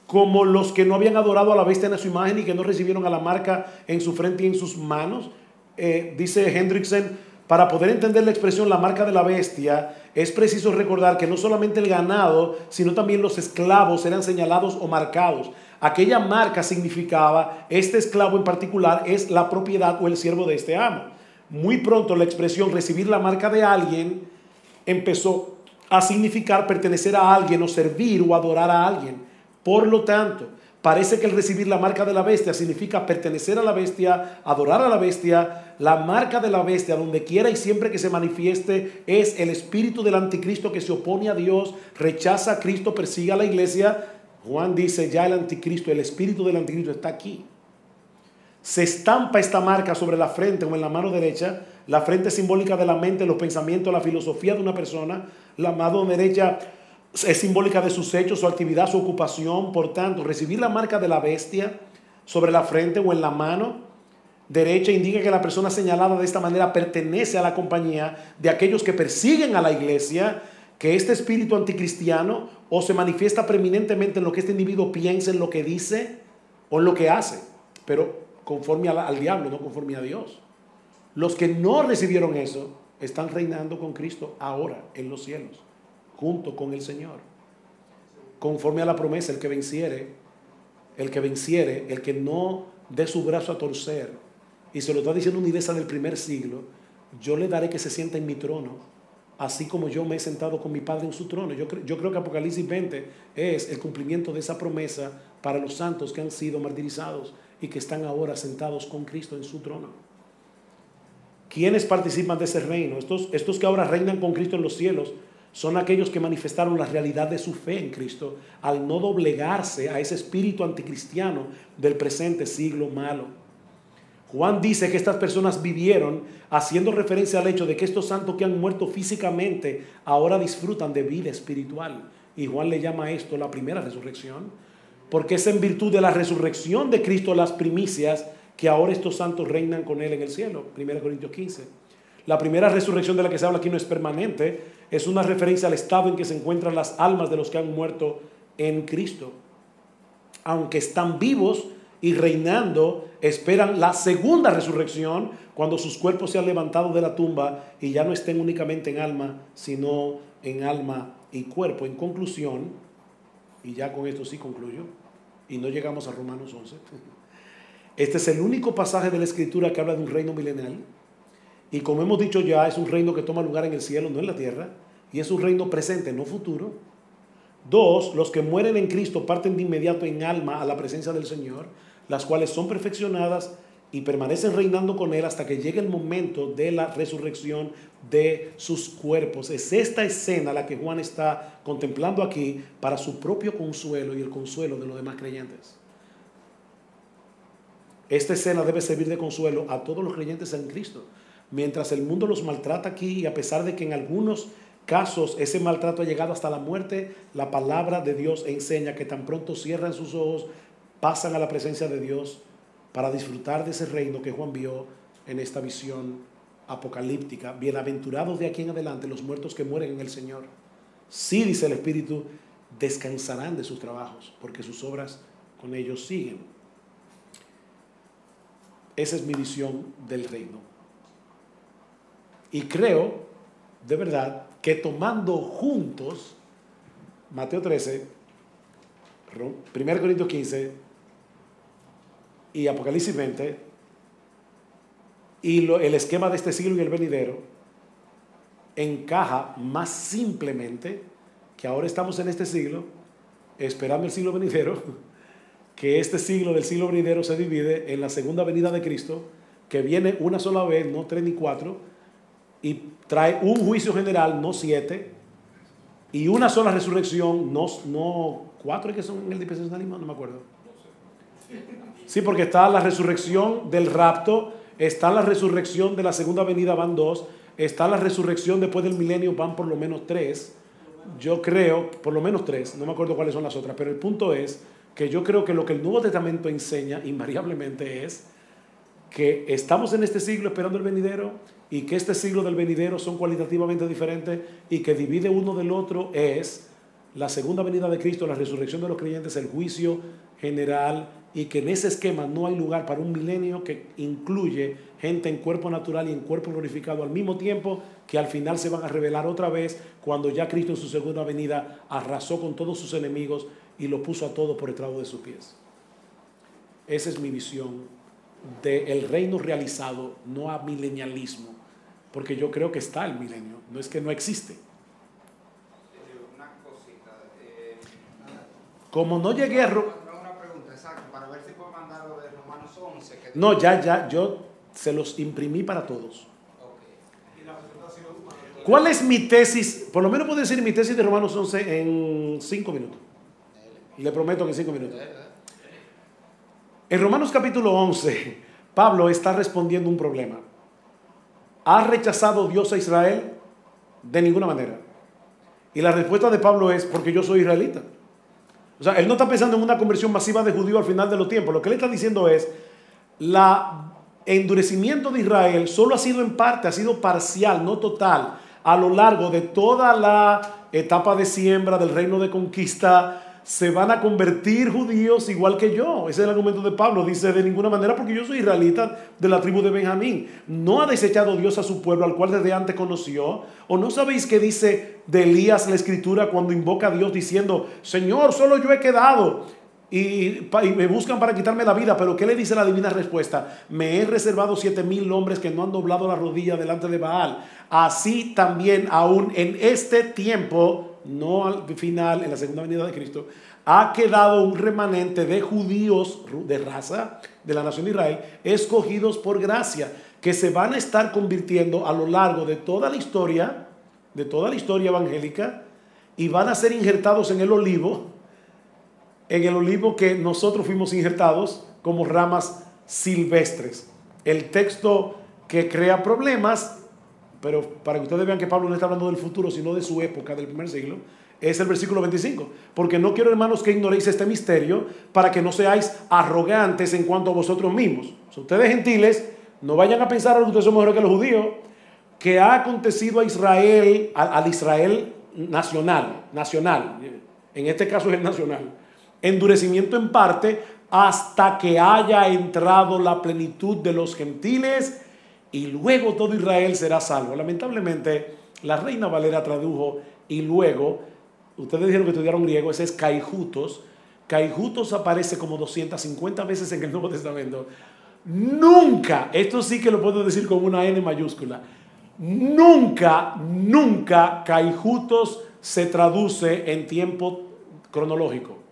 como los que no habían adorado a la bestia en su imagen y que no recibieron a la marca en su frente y en sus manos. Eh, dice Hendrickson, para poder entender la expresión la marca de la bestia, es preciso recordar que no solamente el ganado, sino también los esclavos eran señalados o marcados. Aquella marca significaba, este esclavo en particular es la propiedad o el siervo de este amo. Muy pronto la expresión recibir la marca de alguien empezó a significar pertenecer a alguien o servir o adorar a alguien. Por lo tanto, Parece que el recibir la marca de la bestia significa pertenecer a la bestia, adorar a la bestia. La marca de la bestia, donde quiera y siempre que se manifieste, es el espíritu del anticristo que se opone a Dios, rechaza a Cristo, persigue a la iglesia. Juan dice, ya el anticristo, el espíritu del anticristo está aquí. Se estampa esta marca sobre la frente o en la mano derecha. La frente simbólica de la mente, los pensamientos, la filosofía de una persona. La mano derecha es simbólica de sus hechos, su actividad, su ocupación. Por tanto, recibir la marca de la bestia sobre la frente o en la mano derecha indica que la persona señalada de esta manera pertenece a la compañía de aquellos que persiguen a la iglesia, que este espíritu anticristiano o se manifiesta preeminentemente en lo que este individuo piensa, en lo que dice o en lo que hace, pero conforme al, al diablo, no conforme a Dios. Los que no recibieron eso están reinando con Cristo ahora en los cielos junto con el Señor. Conforme a la promesa, el que venciere, el que venciere, el que no dé su brazo a torcer, y se lo está diciendo una iglesia del primer siglo, yo le daré que se sienta en mi trono, así como yo me he sentado con mi Padre en su trono. Yo, yo creo que Apocalipsis 20 es el cumplimiento de esa promesa para los santos que han sido martirizados y que están ahora sentados con Cristo en su trono. ¿Quiénes participan de ese reino? Estos, estos que ahora reinan con Cristo en los cielos son aquellos que manifestaron la realidad de su fe en Cristo al no doblegarse a ese espíritu anticristiano del presente siglo malo. Juan dice que estas personas vivieron haciendo referencia al hecho de que estos santos que han muerto físicamente ahora disfrutan de vida espiritual. Y Juan le llama a esto la primera resurrección, porque es en virtud de la resurrección de Cristo las primicias que ahora estos santos reinan con él en el cielo. 1 Corintios 15. La primera resurrección de la que se habla aquí no es permanente, es una referencia al estado en que se encuentran las almas de los que han muerto en Cristo. Aunque están vivos y reinando, esperan la segunda resurrección cuando sus cuerpos se han levantado de la tumba y ya no estén únicamente en alma, sino en alma y cuerpo. En conclusión, y ya con esto sí concluyo, y no llegamos a Romanos 11, este es el único pasaje de la Escritura que habla de un reino milenial y como hemos dicho ya, es un reino que toma lugar en el cielo, no en la tierra. Y es un reino presente, no futuro. Dos, los que mueren en Cristo parten de inmediato en alma a la presencia del Señor, las cuales son perfeccionadas y permanecen reinando con Él hasta que llegue el momento de la resurrección de sus cuerpos. Es esta escena la que Juan está contemplando aquí para su propio consuelo y el consuelo de los demás creyentes. Esta escena debe servir de consuelo a todos los creyentes en Cristo mientras el mundo los maltrata aquí y a pesar de que en algunos casos ese maltrato ha llegado hasta la muerte, la palabra de Dios enseña que tan pronto cierran sus ojos, pasan a la presencia de Dios para disfrutar de ese reino que Juan vio en esta visión apocalíptica, bienaventurados de aquí en adelante los muertos que mueren en el Señor. Sí, dice el Espíritu, descansarán de sus trabajos, porque sus obras con ellos siguen. Esa es mi visión del reino. Y creo, de verdad, que tomando juntos Mateo 13, 1 Corintios 15 y Apocalipsis 20, y el esquema de este siglo y el venidero, encaja más simplemente que ahora estamos en este siglo, esperando el siglo venidero, que este siglo del siglo venidero se divide en la segunda venida de Cristo, que viene una sola vez, no tres ni cuatro, y trae un juicio general, no siete, y una sola resurrección, no, no cuatro que son en el dispensacionalismo, no me acuerdo. Sí, porque está la resurrección del rapto, está la resurrección de la segunda venida, van dos, está la resurrección después del milenio, van por lo menos tres. Yo creo, por lo menos tres, no me acuerdo cuáles son las otras, pero el punto es que yo creo que lo que el Nuevo Testamento enseña invariablemente es que estamos en este siglo esperando el venidero y que este siglo del venidero son cualitativamente diferentes y que divide uno del otro es la segunda venida de Cristo, la resurrección de los creyentes, el juicio general y que en ese esquema no hay lugar para un milenio que incluye gente en cuerpo natural y en cuerpo glorificado al mismo tiempo que al final se van a revelar otra vez cuando ya Cristo en su segunda venida arrasó con todos sus enemigos y lo puso a todos por el de sus pies. Esa es mi visión del reino realizado, no a milenialismo, porque yo creo que está el milenio, no es que no existe. Eh, Como no llegué a... Ro- no, una pregunta, exacto, para ver si puedo mandar lo de Romanos 11. Que No, ya, ya, yo se los imprimí para todos. ¿Cuál es mi tesis? Por lo menos puedo decir mi tesis de Romanos 11 en cinco minutos. Le prometo que en cinco minutos. En Romanos capítulo 11, Pablo está respondiendo un problema. ¿Ha rechazado Dios a Israel? De ninguna manera. Y la respuesta de Pablo es porque yo soy israelita. O sea, él no está pensando en una conversión masiva de judíos al final de los tiempos. Lo que él está diciendo es, la endurecimiento de Israel solo ha sido en parte, ha sido parcial, no total, a lo largo de toda la etapa de siembra del reino de conquista. Se van a convertir judíos igual que yo. Ese es el argumento de Pablo. Dice, de ninguna manera, porque yo soy israelita de la tribu de Benjamín. No ha desechado Dios a su pueblo, al cual desde antes conoció. ¿O no sabéis qué dice de Elías la escritura cuando invoca a Dios diciendo, Señor, solo yo he quedado? Y, me buscan para quitarme la vida. Pero ¿qué le dice la divina respuesta? Me he reservado siete mil hombres que no han doblado la rodilla delante de Baal. Así también, aún en este tiempo, no al final, en la segunda venida de Cristo, ha quedado un remanente de judíos de raza de la nación de Israel, escogidos por gracia, que se van a estar convirtiendo a lo largo de toda la historia, de toda la historia evangélica, y van a ser injertados en el olivo, en el olivo que nosotros fuimos injertados como ramas silvestres. El texto que crea problemas, pero para que ustedes vean que Pablo no está hablando del futuro, sino de su época, del primer siglo, es el versículo 25. Porque no quiero, hermanos, que ignoréis este misterio para que no seáis arrogantes en cuanto a vosotros mismos. Si ustedes gentiles, no vayan a pensar que ustedes son mejores que los judíos, que ha acontecido a Israel, al, Israel nacional, nacional, en este caso es el nacional, endurecimiento en parte hasta que haya entrado la plenitud de los gentiles y luego todo Israel será salvo. Lamentablemente, la reina Valera tradujo y luego, ustedes dijeron que estudiaron griego, ese es caijutos. Caijutos aparece como 250 veces en el Nuevo Testamento. Nunca, esto sí que lo puedo decir con una N mayúscula, nunca, nunca caijutos se traduce en tiempo cronológico.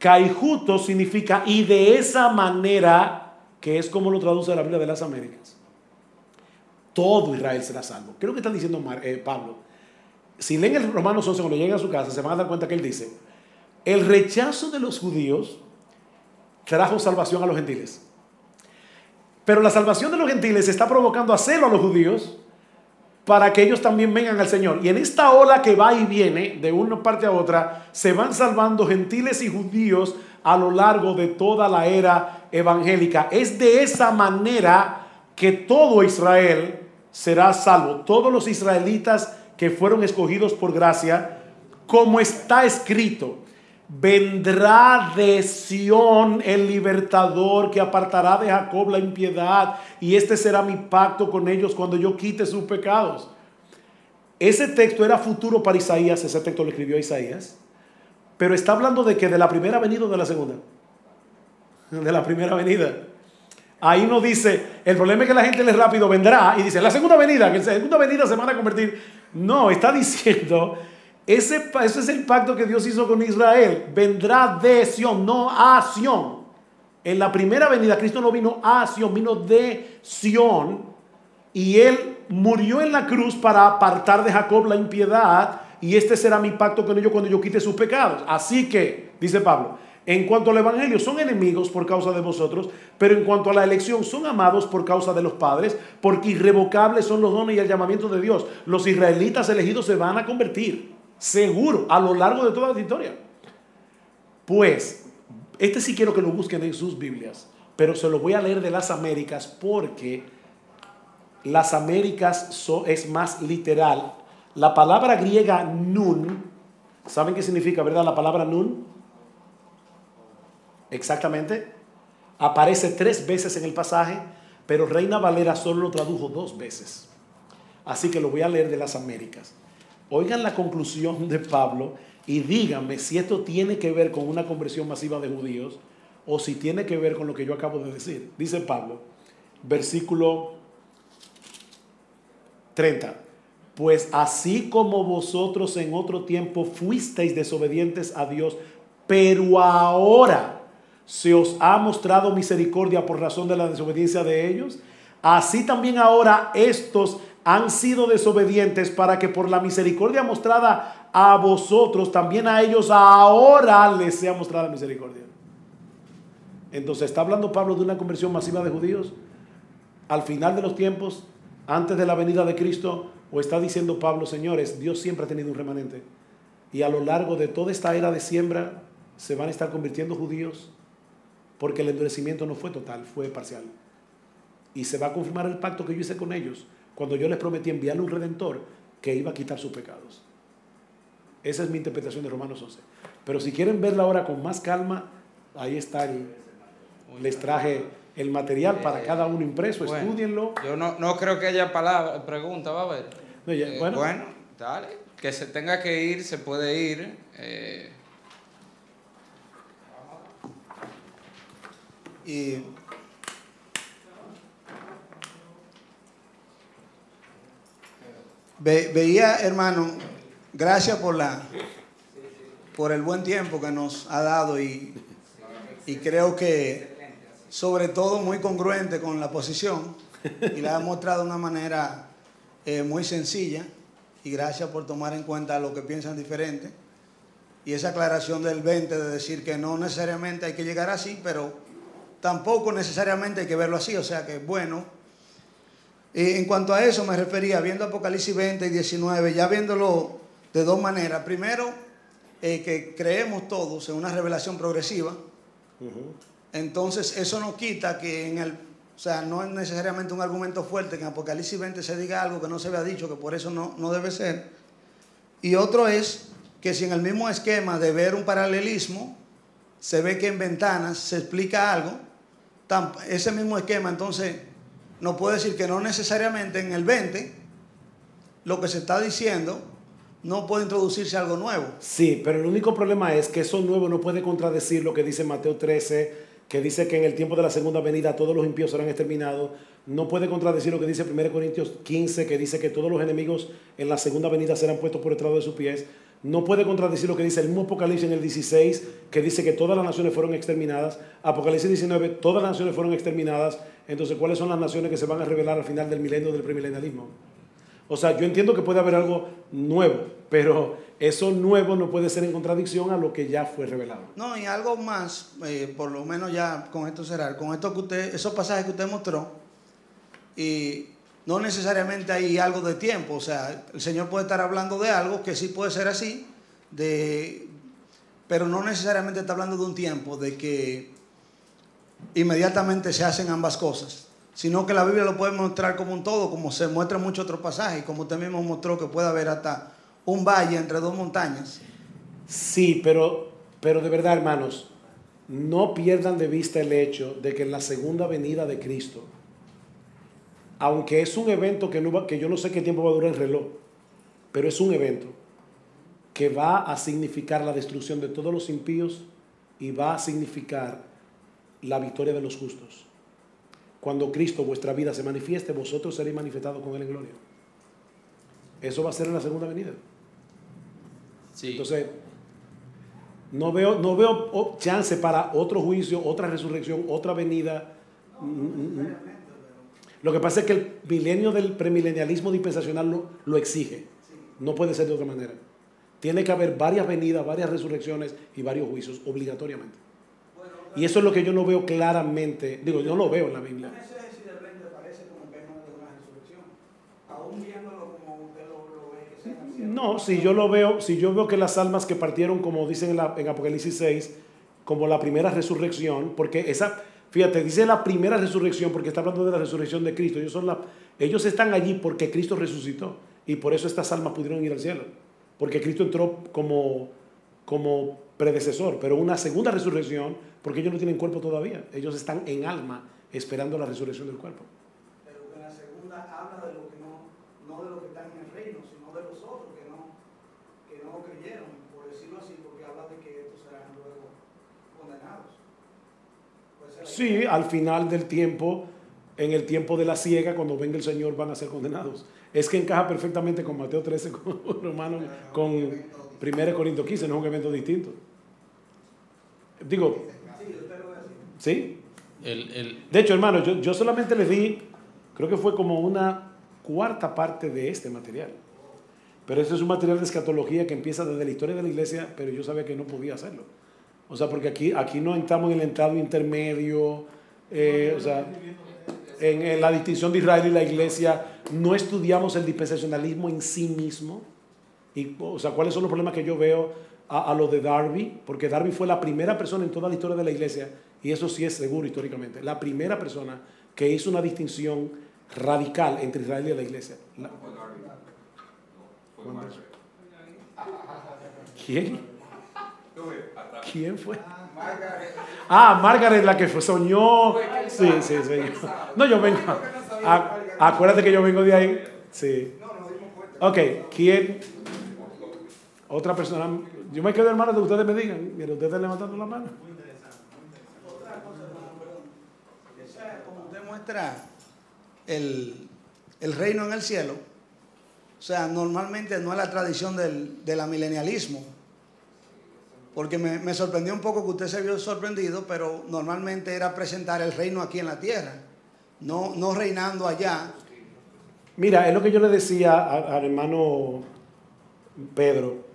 Caijuto significa y de esa manera, que es como lo traduce la Biblia de las Américas. Todo Israel será salvo. ¿Qué es lo que está diciendo eh, Pablo? Si leen el Romanos 11 cuando lleguen a su casa, se van a dar cuenta que él dice, el rechazo de los judíos trajo salvación a los gentiles. Pero la salvación de los gentiles está provocando a celo a los judíos para que ellos también vengan al Señor. Y en esta ola que va y viene de una parte a otra, se van salvando gentiles y judíos a lo largo de toda la era evangélica. Es de esa manera que todo Israel será salvo. Todos los israelitas que fueron escogidos por gracia, como está escrito, vendrá de Sión el libertador que apartará de Jacob la impiedad y este será mi pacto con ellos cuando yo quite sus pecados. Ese texto era futuro para Isaías, ese texto lo escribió Isaías, pero está hablando de que de la primera venida o de la segunda. De la primera venida. Ahí no dice, el problema es que la gente le rápido vendrá y dice, la segunda venida, que la segunda venida se van a convertir. No, está diciendo, ese, es el pacto que Dios hizo con Israel. Vendrá de Sion, no a Sion. En la primera venida, Cristo no vino a Sion, vino de Sion. Y él murió en la cruz para apartar de Jacob la impiedad. Y este será mi pacto con ellos cuando yo quite sus pecados. Así que, dice Pablo, en cuanto al Evangelio, son enemigos por causa de vosotros, pero en cuanto a la elección, son amados por causa de los padres, porque irrevocables son los dones y el llamamiento de Dios. Los israelitas elegidos se van a convertir, seguro, a lo largo de toda la historia. Pues, este sí quiero que lo busquen en sus Biblias, pero se lo voy a leer de las Américas porque las Américas es más literal. La palabra griega nun, ¿saben qué significa, verdad? La palabra nun exactamente, aparece tres veces en el pasaje, pero Reina Valera solo lo tradujo dos veces. Así que lo voy a leer de las Américas. Oigan la conclusión de Pablo y díganme si esto tiene que ver con una conversión masiva de judíos o si tiene que ver con lo que yo acabo de decir. Dice Pablo, versículo 30. Pues así como vosotros en otro tiempo fuisteis desobedientes a Dios, pero ahora se os ha mostrado misericordia por razón de la desobediencia de ellos, así también ahora estos han sido desobedientes para que por la misericordia mostrada a vosotros, también a ellos ahora les sea mostrada misericordia. Entonces, ¿está hablando Pablo de una conversión masiva de judíos al final de los tiempos, antes de la venida de Cristo? ¿O está diciendo Pablo, señores, Dios siempre ha tenido un remanente? Y a lo largo de toda esta era de siembra se van a estar convirtiendo judíos porque el endurecimiento no fue total, fue parcial. Y se va a confirmar el pacto que yo hice con ellos cuando yo les prometí enviarle un redentor que iba a quitar sus pecados. Esa es mi interpretación de Romanos 11. Pero si quieren verla ahora con más calma, ahí está. les traje el material para cada uno impreso, estudienlo. Yo no, no, creo que haya palabra, pregunta, va a ver. Eh, bueno. bueno, dale. Que se tenga que ir, se puede ir. Eh, Y veía, hermano, gracias por la por el buen tiempo que nos ha dado y, y creo que sobre todo muy congruente con la posición y la ha mostrado de una manera eh, muy sencilla y gracias por tomar en cuenta lo que piensan diferente y esa aclaración del 20 de decir que no necesariamente hay que llegar así, pero tampoco necesariamente hay que verlo así, o sea que bueno. En cuanto a eso me refería, viendo Apocalipsis 20 y 19, ya viéndolo de dos maneras. Primero, eh, que creemos todos en una revelación progresiva. Entonces, eso no quita que en el, o sea, no es necesariamente un argumento fuerte que en Apocalipsis 20 se diga algo que no se había dicho, que por eso no, no debe ser. Y otro es que si en el mismo esquema de ver un paralelismo, se ve que en ventanas se explica algo, ese mismo esquema, entonces, no puede decir que no necesariamente en el 20 lo que se está diciendo no puede introducirse algo nuevo. Sí, pero el único problema es que eso nuevo no puede contradecir lo que dice Mateo 13, que dice que en el tiempo de la segunda venida todos los impíos serán exterminados. No puede contradecir lo que dice 1 Corintios 15, que dice que todos los enemigos en la segunda venida serán puestos por estrado de sus pies no puede contradecir lo que dice el mismo Apocalipsis en el 16, que dice que todas las naciones fueron exterminadas. Apocalipsis 19, todas las naciones fueron exterminadas. Entonces, ¿cuáles son las naciones que se van a revelar al final del milenio del premilenialismo? O sea, yo entiendo que puede haber algo nuevo, pero eso nuevo no puede ser en contradicción a lo que ya fue revelado. No, y algo más, eh, por lo menos ya con esto cerrar, con esto que usted, esos pasajes que usted mostró, y no necesariamente hay algo de tiempo, o sea, el Señor puede estar hablando de algo que sí puede ser así, de, pero no necesariamente está hablando de un tiempo, de que inmediatamente se hacen ambas cosas, sino que la Biblia lo puede mostrar como un todo, como se muestra en muchos otros pasajes, como usted mismo mostró que puede haber hasta un valle entre dos montañas. Sí, pero, pero de verdad, hermanos, no pierdan de vista el hecho de que en la segunda venida de Cristo, aunque es un evento que, no que yo no sé qué tiempo va a durar el reloj, pero es un evento que va a significar la destrucción de todos los impíos y va a significar la victoria de los justos. Cuando Cristo, vuestra vida, se manifieste, vosotros seréis manifestados con Él en gloria. Eso va a ser en la segunda venida. Sí. Entonces, no veo, no veo chance para otro juicio, otra resurrección, otra venida. Lo que pasa es que el milenio del premilenialismo dispensacional lo, lo exige. No puede ser de otra manera. Tiene que haber varias venidas, varias resurrecciones y varios juicios, obligatoriamente. Y eso es lo que yo no veo claramente. Digo, yo no lo veo en la Biblia. No, si yo lo veo, si yo veo que las almas que partieron, como dicen en, la- en Apocalipsis 6, como la primera resurrección, porque esa, fíjate, dice la primera resurrección porque está hablando de la resurrección de Cristo. Ellos, son la, ellos están allí porque Cristo resucitó y por eso estas almas pudieron ir al cielo, porque Cristo entró como, como predecesor, pero una segunda resurrección porque ellos no tienen cuerpo todavía, ellos están en alma esperando la resurrección del cuerpo. Pero en la segunda habla de lo que no, no de lo que está en el reino, sino de los otros que no, que no creyeron, por decirlo así, porque habla de que estos serán luego condenados. Sí, al final del tiempo, en el tiempo de la ciega, cuando venga el Señor, van a ser condenados. Es que encaja perfectamente con Mateo 13, con Romanos, con 1 Corintios 15, no es un evento distinto. Digo, ¿sí? El, el, De hecho, hermano, yo, yo solamente les di, creo que fue como una cuarta parte de este material. Pero este es un material de escatología que empieza desde la historia de la iglesia, pero yo sabía que no podía hacerlo. O sea, porque aquí, aquí no entramos en el entrado intermedio, eh, o sea, en, en la distinción de Israel y la iglesia, no estudiamos el dispensacionalismo en sí mismo. Y, o sea, ¿cuáles son los problemas que yo veo a, a lo de Darby? Porque Darby fue la primera persona en toda la historia de la iglesia, y eso sí es seguro históricamente, la primera persona que hizo una distinción radical entre Israel y la iglesia. La- No fue Darby. No, fue ¿Cuándo Margaret. ¿Quién? ¿Quién fue? Margaret. Ah, Margaret, la que fue- soñó. Sí, sí, sí. No, yo vengo. a- acuérdate que yo vengo de ahí. Sí. Ok, ¿quién? Otra persona. Yo me quedo hermano de ustedes me digan. Mira, ustedes levantando la mano. Otra cosa, hermano, perdón. Esa, como usted muestra el, el reino en el cielo, o sea, normalmente no es la tradición del, del amilenialismo. Porque me, me sorprendió un poco que usted se vio sorprendido, pero normalmente era presentar el reino aquí en la tierra, no, no reinando allá. Mira, es lo que yo le decía al hermano Pedro.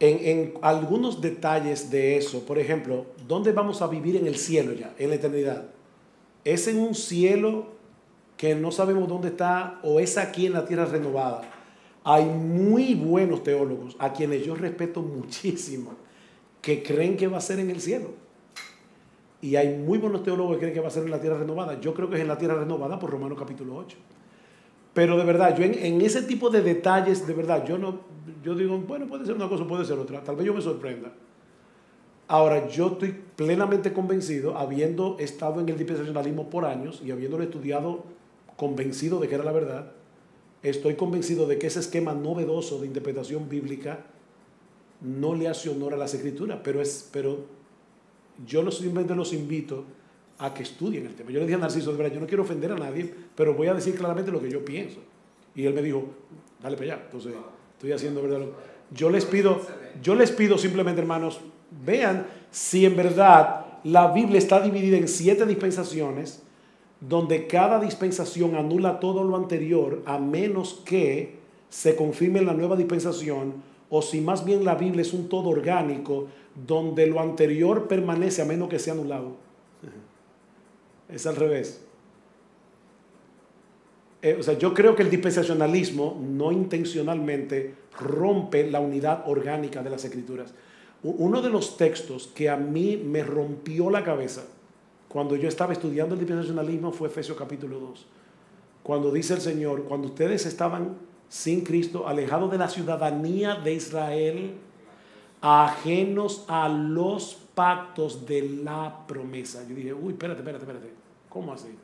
En, en algunos detalles de eso, por ejemplo, ¿dónde vamos a vivir en el cielo ya, en la eternidad? ¿Es en un cielo que no sabemos dónde está o es aquí en la tierra renovada? Hay muy buenos teólogos, a quienes yo respeto muchísimo, que creen que va a ser en el cielo. Y hay muy buenos teólogos que creen que va a ser en la tierra renovada. Yo creo que es en la tierra renovada por Romanos capítulo 8. Pero de verdad, yo en, en ese tipo de detalles, de verdad, yo no, yo digo, bueno, puede ser una cosa, puede ser otra, tal vez yo me sorprenda. Ahora, yo estoy plenamente convencido, habiendo estado en el dispensacionalismo por años y habiéndolo estudiado convencido de que era la verdad, estoy convencido de que ese esquema novedoso de interpretación bíblica no le hace honor a las escrituras, pero, es, pero yo simplemente los invito a que estudien el tema. Yo le dije a Narciso, de verdad, yo no quiero ofender a nadie, pero voy a decir claramente lo que yo pienso. Y él me dijo, dale para allá. Entonces, estoy haciendo verdad. Yo les pido, yo les pido simplemente, hermanos, vean si en verdad la Biblia está dividida en siete dispensaciones, donde cada dispensación anula todo lo anterior, a menos que se confirme en la nueva dispensación, o si más bien la Biblia es un todo orgánico, donde lo anterior permanece a menos que sea anulado. Es al revés. Eh, o sea, yo creo que el dispensacionalismo no intencionalmente rompe la unidad orgánica de las escrituras. Uno de los textos que a mí me rompió la cabeza cuando yo estaba estudiando el dispensacionalismo fue Efesios capítulo 2. Cuando dice el Señor, cuando ustedes estaban sin Cristo, alejados de la ciudadanía de Israel, ajenos a los pactos de la promesa. Yo dije, uy, espérate, espérate, espérate. ¿Cómo así?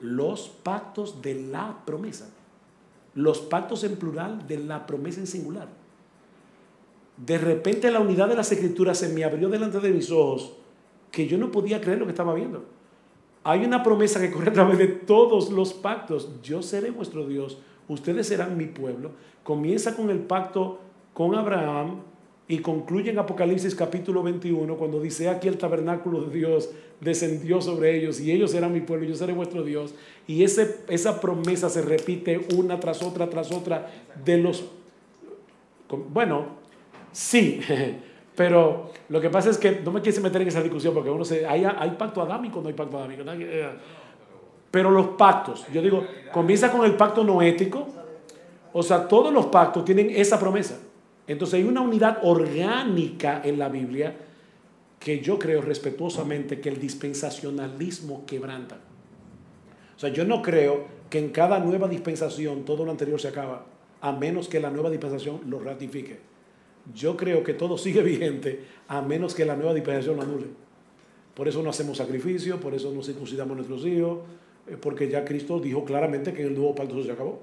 Los pactos de la promesa. Los pactos en plural de la promesa en singular. De repente la unidad de las escrituras se me abrió delante de mis ojos que yo no podía creer lo que estaba viendo. Hay una promesa que corre a través de todos los pactos. Yo seré vuestro Dios, ustedes serán mi pueblo. Comienza con el pacto con Abraham, y concluye en Apocalipsis capítulo 21 cuando dice, aquí el tabernáculo de Dios descendió sobre ellos y ellos serán mi pueblo yo seré vuestro Dios. Y ese, esa promesa se repite una tras otra, tras otra de los... Bueno, sí, pero lo que pasa es que no me quise meter en esa discusión porque uno se... Hay, hay pacto adámico, no hay pacto adámico. Pero los pactos, yo digo, comienza con el pacto noético, o sea, todos los pactos tienen esa promesa. Entonces hay una unidad orgánica en la Biblia que yo creo respetuosamente que el dispensacionalismo quebranta. O sea, yo no creo que en cada nueva dispensación todo lo anterior se acaba, a menos que la nueva dispensación lo ratifique. Yo creo que todo sigue vigente a menos que la nueva dispensación lo anule. Por eso no hacemos sacrificio, por eso no circuncidamos nuestros hijos, eh, porque ya Cristo dijo claramente que el nuevo pacto se acabó.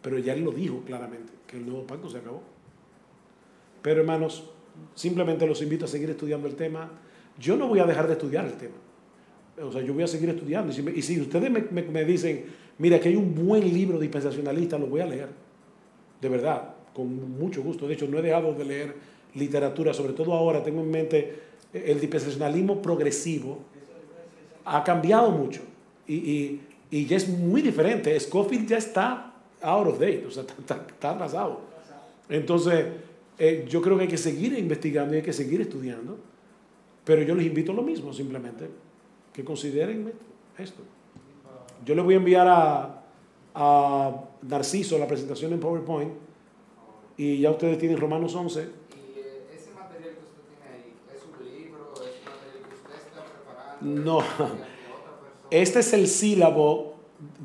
Pero ya él lo dijo claramente, que el nuevo pacto se acabó. Pero hermanos, simplemente los invito a seguir estudiando el tema. Yo no voy a dejar de estudiar el tema. O sea, yo voy a seguir estudiando. Y si, ustedes me, dicen, mira, que hay un buen libro dispensacionalista, lo voy a leer. De verdad, con mucho gusto. De hecho, no he dejado de leer literatura, sobre todo ahora tengo en mente el dispensacionalismo progresivo. Ha cambiado mucho. Y, ya es muy diferente. Scofield ya está out of date, o sea, está, está. Entonces, eh, yo creo que hay que seguir investigando y hay que seguir estudiando, pero yo les invito a lo mismo, simplemente, que consideren esto. Yo les voy a enviar a, a Narciso la presentación en PowerPoint y ya ustedes tienen Romanos 11. ¿Y eh, ese material que usted tiene ahí es un libro, es un material que usted está preparando? No, este es el sílabo.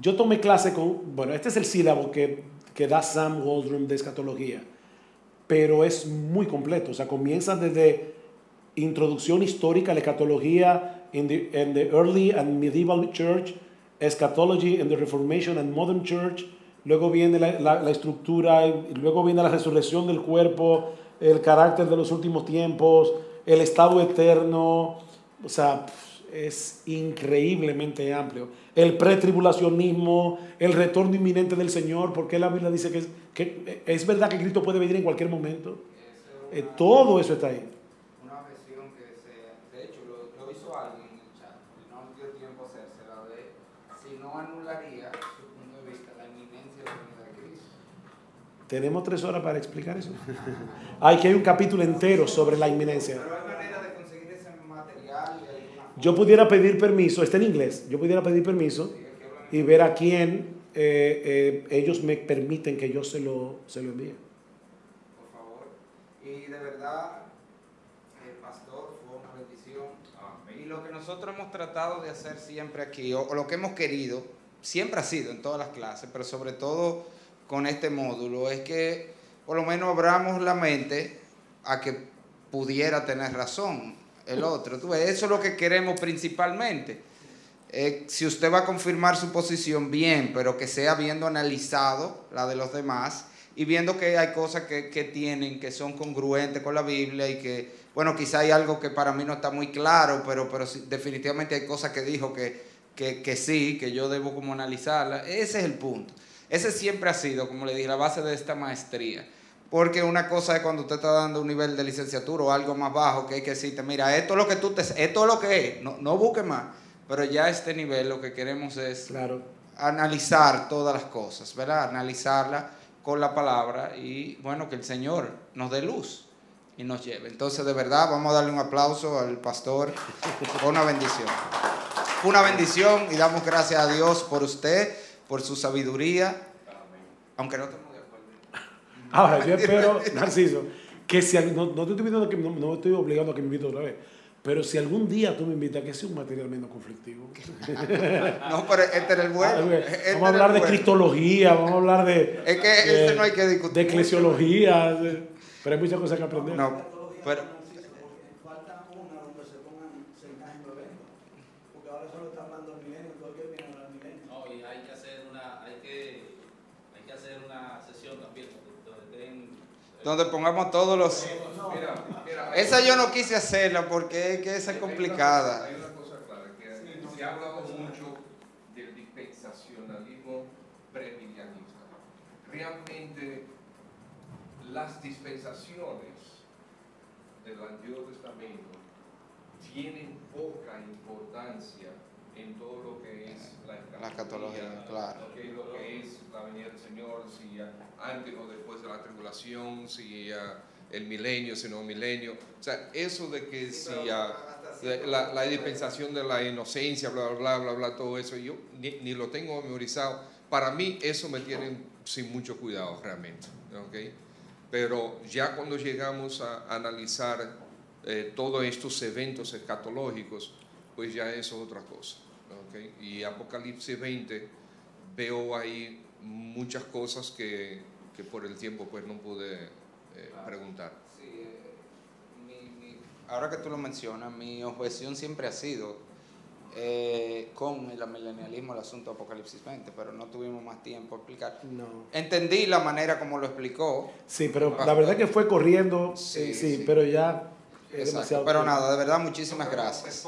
Yo tomé clase con, bueno, este es el sílabo que, que da Sam Waldron de escatología pero es muy completo. O sea, comienza desde introducción histórica a la escatología en the, the early and medieval church, eschatology in the Reformation and modern church, luego viene la, la, estructura, luego viene la resurrección del cuerpo, el carácter de los últimos tiempos, el estado eterno, o sea, es increíblemente amplio. El pretribulacionismo, el retorno inminente del Señor, porque la Biblia dice que es, que es verdad que Cristo puede venir en cualquier momento. Eh, todo eso está ahí. Una versión que se, de hecho, lo, hizo alguien en el chat, no dio tiempo a la de si no anularía su punto de vista la inminencia de la venida de Cristo. Tenemos tres horas para explicar eso. hay que hay un capítulo entero sobre la inminencia. Yo pudiera pedir permiso, está en inglés, yo pudiera pedir permiso y ver a quién eh, eh, ellos me permiten que yo se lo, se lo envíe. Por favor. Y de verdad, el pastor fue una bendición. Y lo que nosotros hemos tratado de hacer siempre aquí, o, lo que hemos querido, siempre ha sido en todas las clases, pero sobre todo con este módulo, es que por lo menos abramos la mente a que pudiera tener razón el otro. eso es lo que queremos principalmente. Eh, si usted va a confirmar su posición, bien, pero que sea viendo analizado la de los demás y viendo que hay cosas que, tienen, que son congruentes con la Biblia y que, bueno, quizá hay algo que para mí no está muy claro, pero, pero definitivamente hay cosas que dijo que, que, que sí, que yo debo como analizarla. Ese es el punto. Ese siempre ha sido, como le dije, la base de esta maestría. Porque una cosa es cuando usted está dando un nivel de licenciatura o algo más bajo, que hay que decirte, mira, esto es lo que tú te, esto es lo que es, no, no busques más. Pero ya a este nivel lo que queremos es analizar todas las cosas, ¿verdad? Analizarla con la palabra y bueno, que el Señor nos dé luz y nos lleve. Entonces, de verdad, vamos a darle un aplauso al pastor. una bendición. Una bendición y damos gracias a Dios por usted, por su sabiduría. Aunque no te Ahora, yo espero, Narciso, que si no, no, te estoy que, no, estoy obligando a que me invite otra vez, Pero si algún día tú me invitas, que sea un material menos conflictivo. No, pero este era el bueno. Ah, este vamos a hablar de bueno. cristología, vamos a hablar de. Es que este no hay que discutir De eclesiología, de- pero hay muchas cosas que aprender. No, pero Falta una donde se pongan, se encajen los eventos. Porque ahora solo está hablando del milenio, todo el que viene al milenio. No, y hay que hacer una, hay que, hay que hacer una sesión también donde estén donde pongamos todos los... Esa yo no quise hacerla porque es que esa es complicada. Hay una cosa clara, que se ha hablado mucho del dispensacionalismo premillenista. Realmente las dispensaciones del Antiguo Testamento tienen poca importancia en todo lo que es la La escatología, claro. Lo que, lo que es la venida del Señor, si antes o después de la tribulación, si el milenio, si no milenio. O sea, eso de que si la, la dispensación de la inocencia, bla, bla, bla, bla, bla, todo eso, yo ni, ni lo tengo memorizado. Para mí eso me tiene sin mucho cuidado realmente. ¿ok? Pero ya cuando llegamos a analizar eh, todos estos eventos escatológicos, pues ya eso es otra cosa. ¿Ok? Y Apocalipsis 20 veo ahí muchas cosas que, que por el tiempo pues no pude eh, preguntar. Sí, eh, mi- mi- ahora que tú lo mencionas, mi objeción siempre ha sido eh, con el milenialismo el asunto de Apocalipsis 20, pero no tuvimos más tiempo a explicar. No. Entendí la manera como lo explicó, Sí, pero la verdad que fue corriendo, sí, sí. pero ya es Exacto, demasiado. pero tiempo. nada, de verdad muchísimas gracias.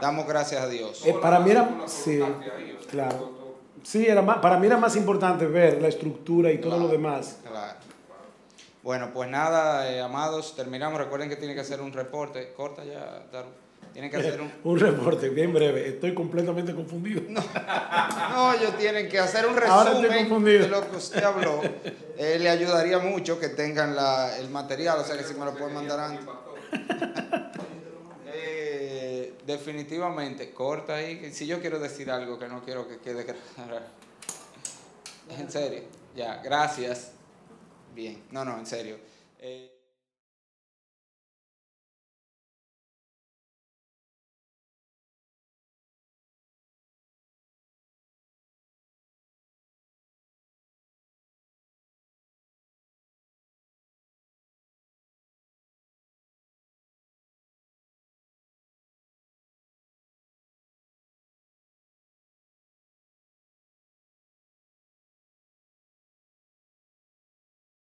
Damos gracias a Dios. Eh, para mí era- sí, claro. Sí, era más, para mí era más importante ver la estructura y todo Claro, lo demás. Claro. Bueno, pues nada, eh, amados, terminamos. Recuerden que tienen que hacer un reporte. Corta ya, Daru. Tienen que hacer un... Un reporte bien breve. Estoy completamente confundido. No, ellos tienen que hacer un resumen de lo que usted habló. Eh, le ayudaría mucho que tengan la- el material, o sea que si me lo pueden mandar antes. Eh, definitivamente, corta ahí. Si yo quiero decir algo que no quiero que quede. En serio, ya, gracias. Bien, no, no, en serio. Eh,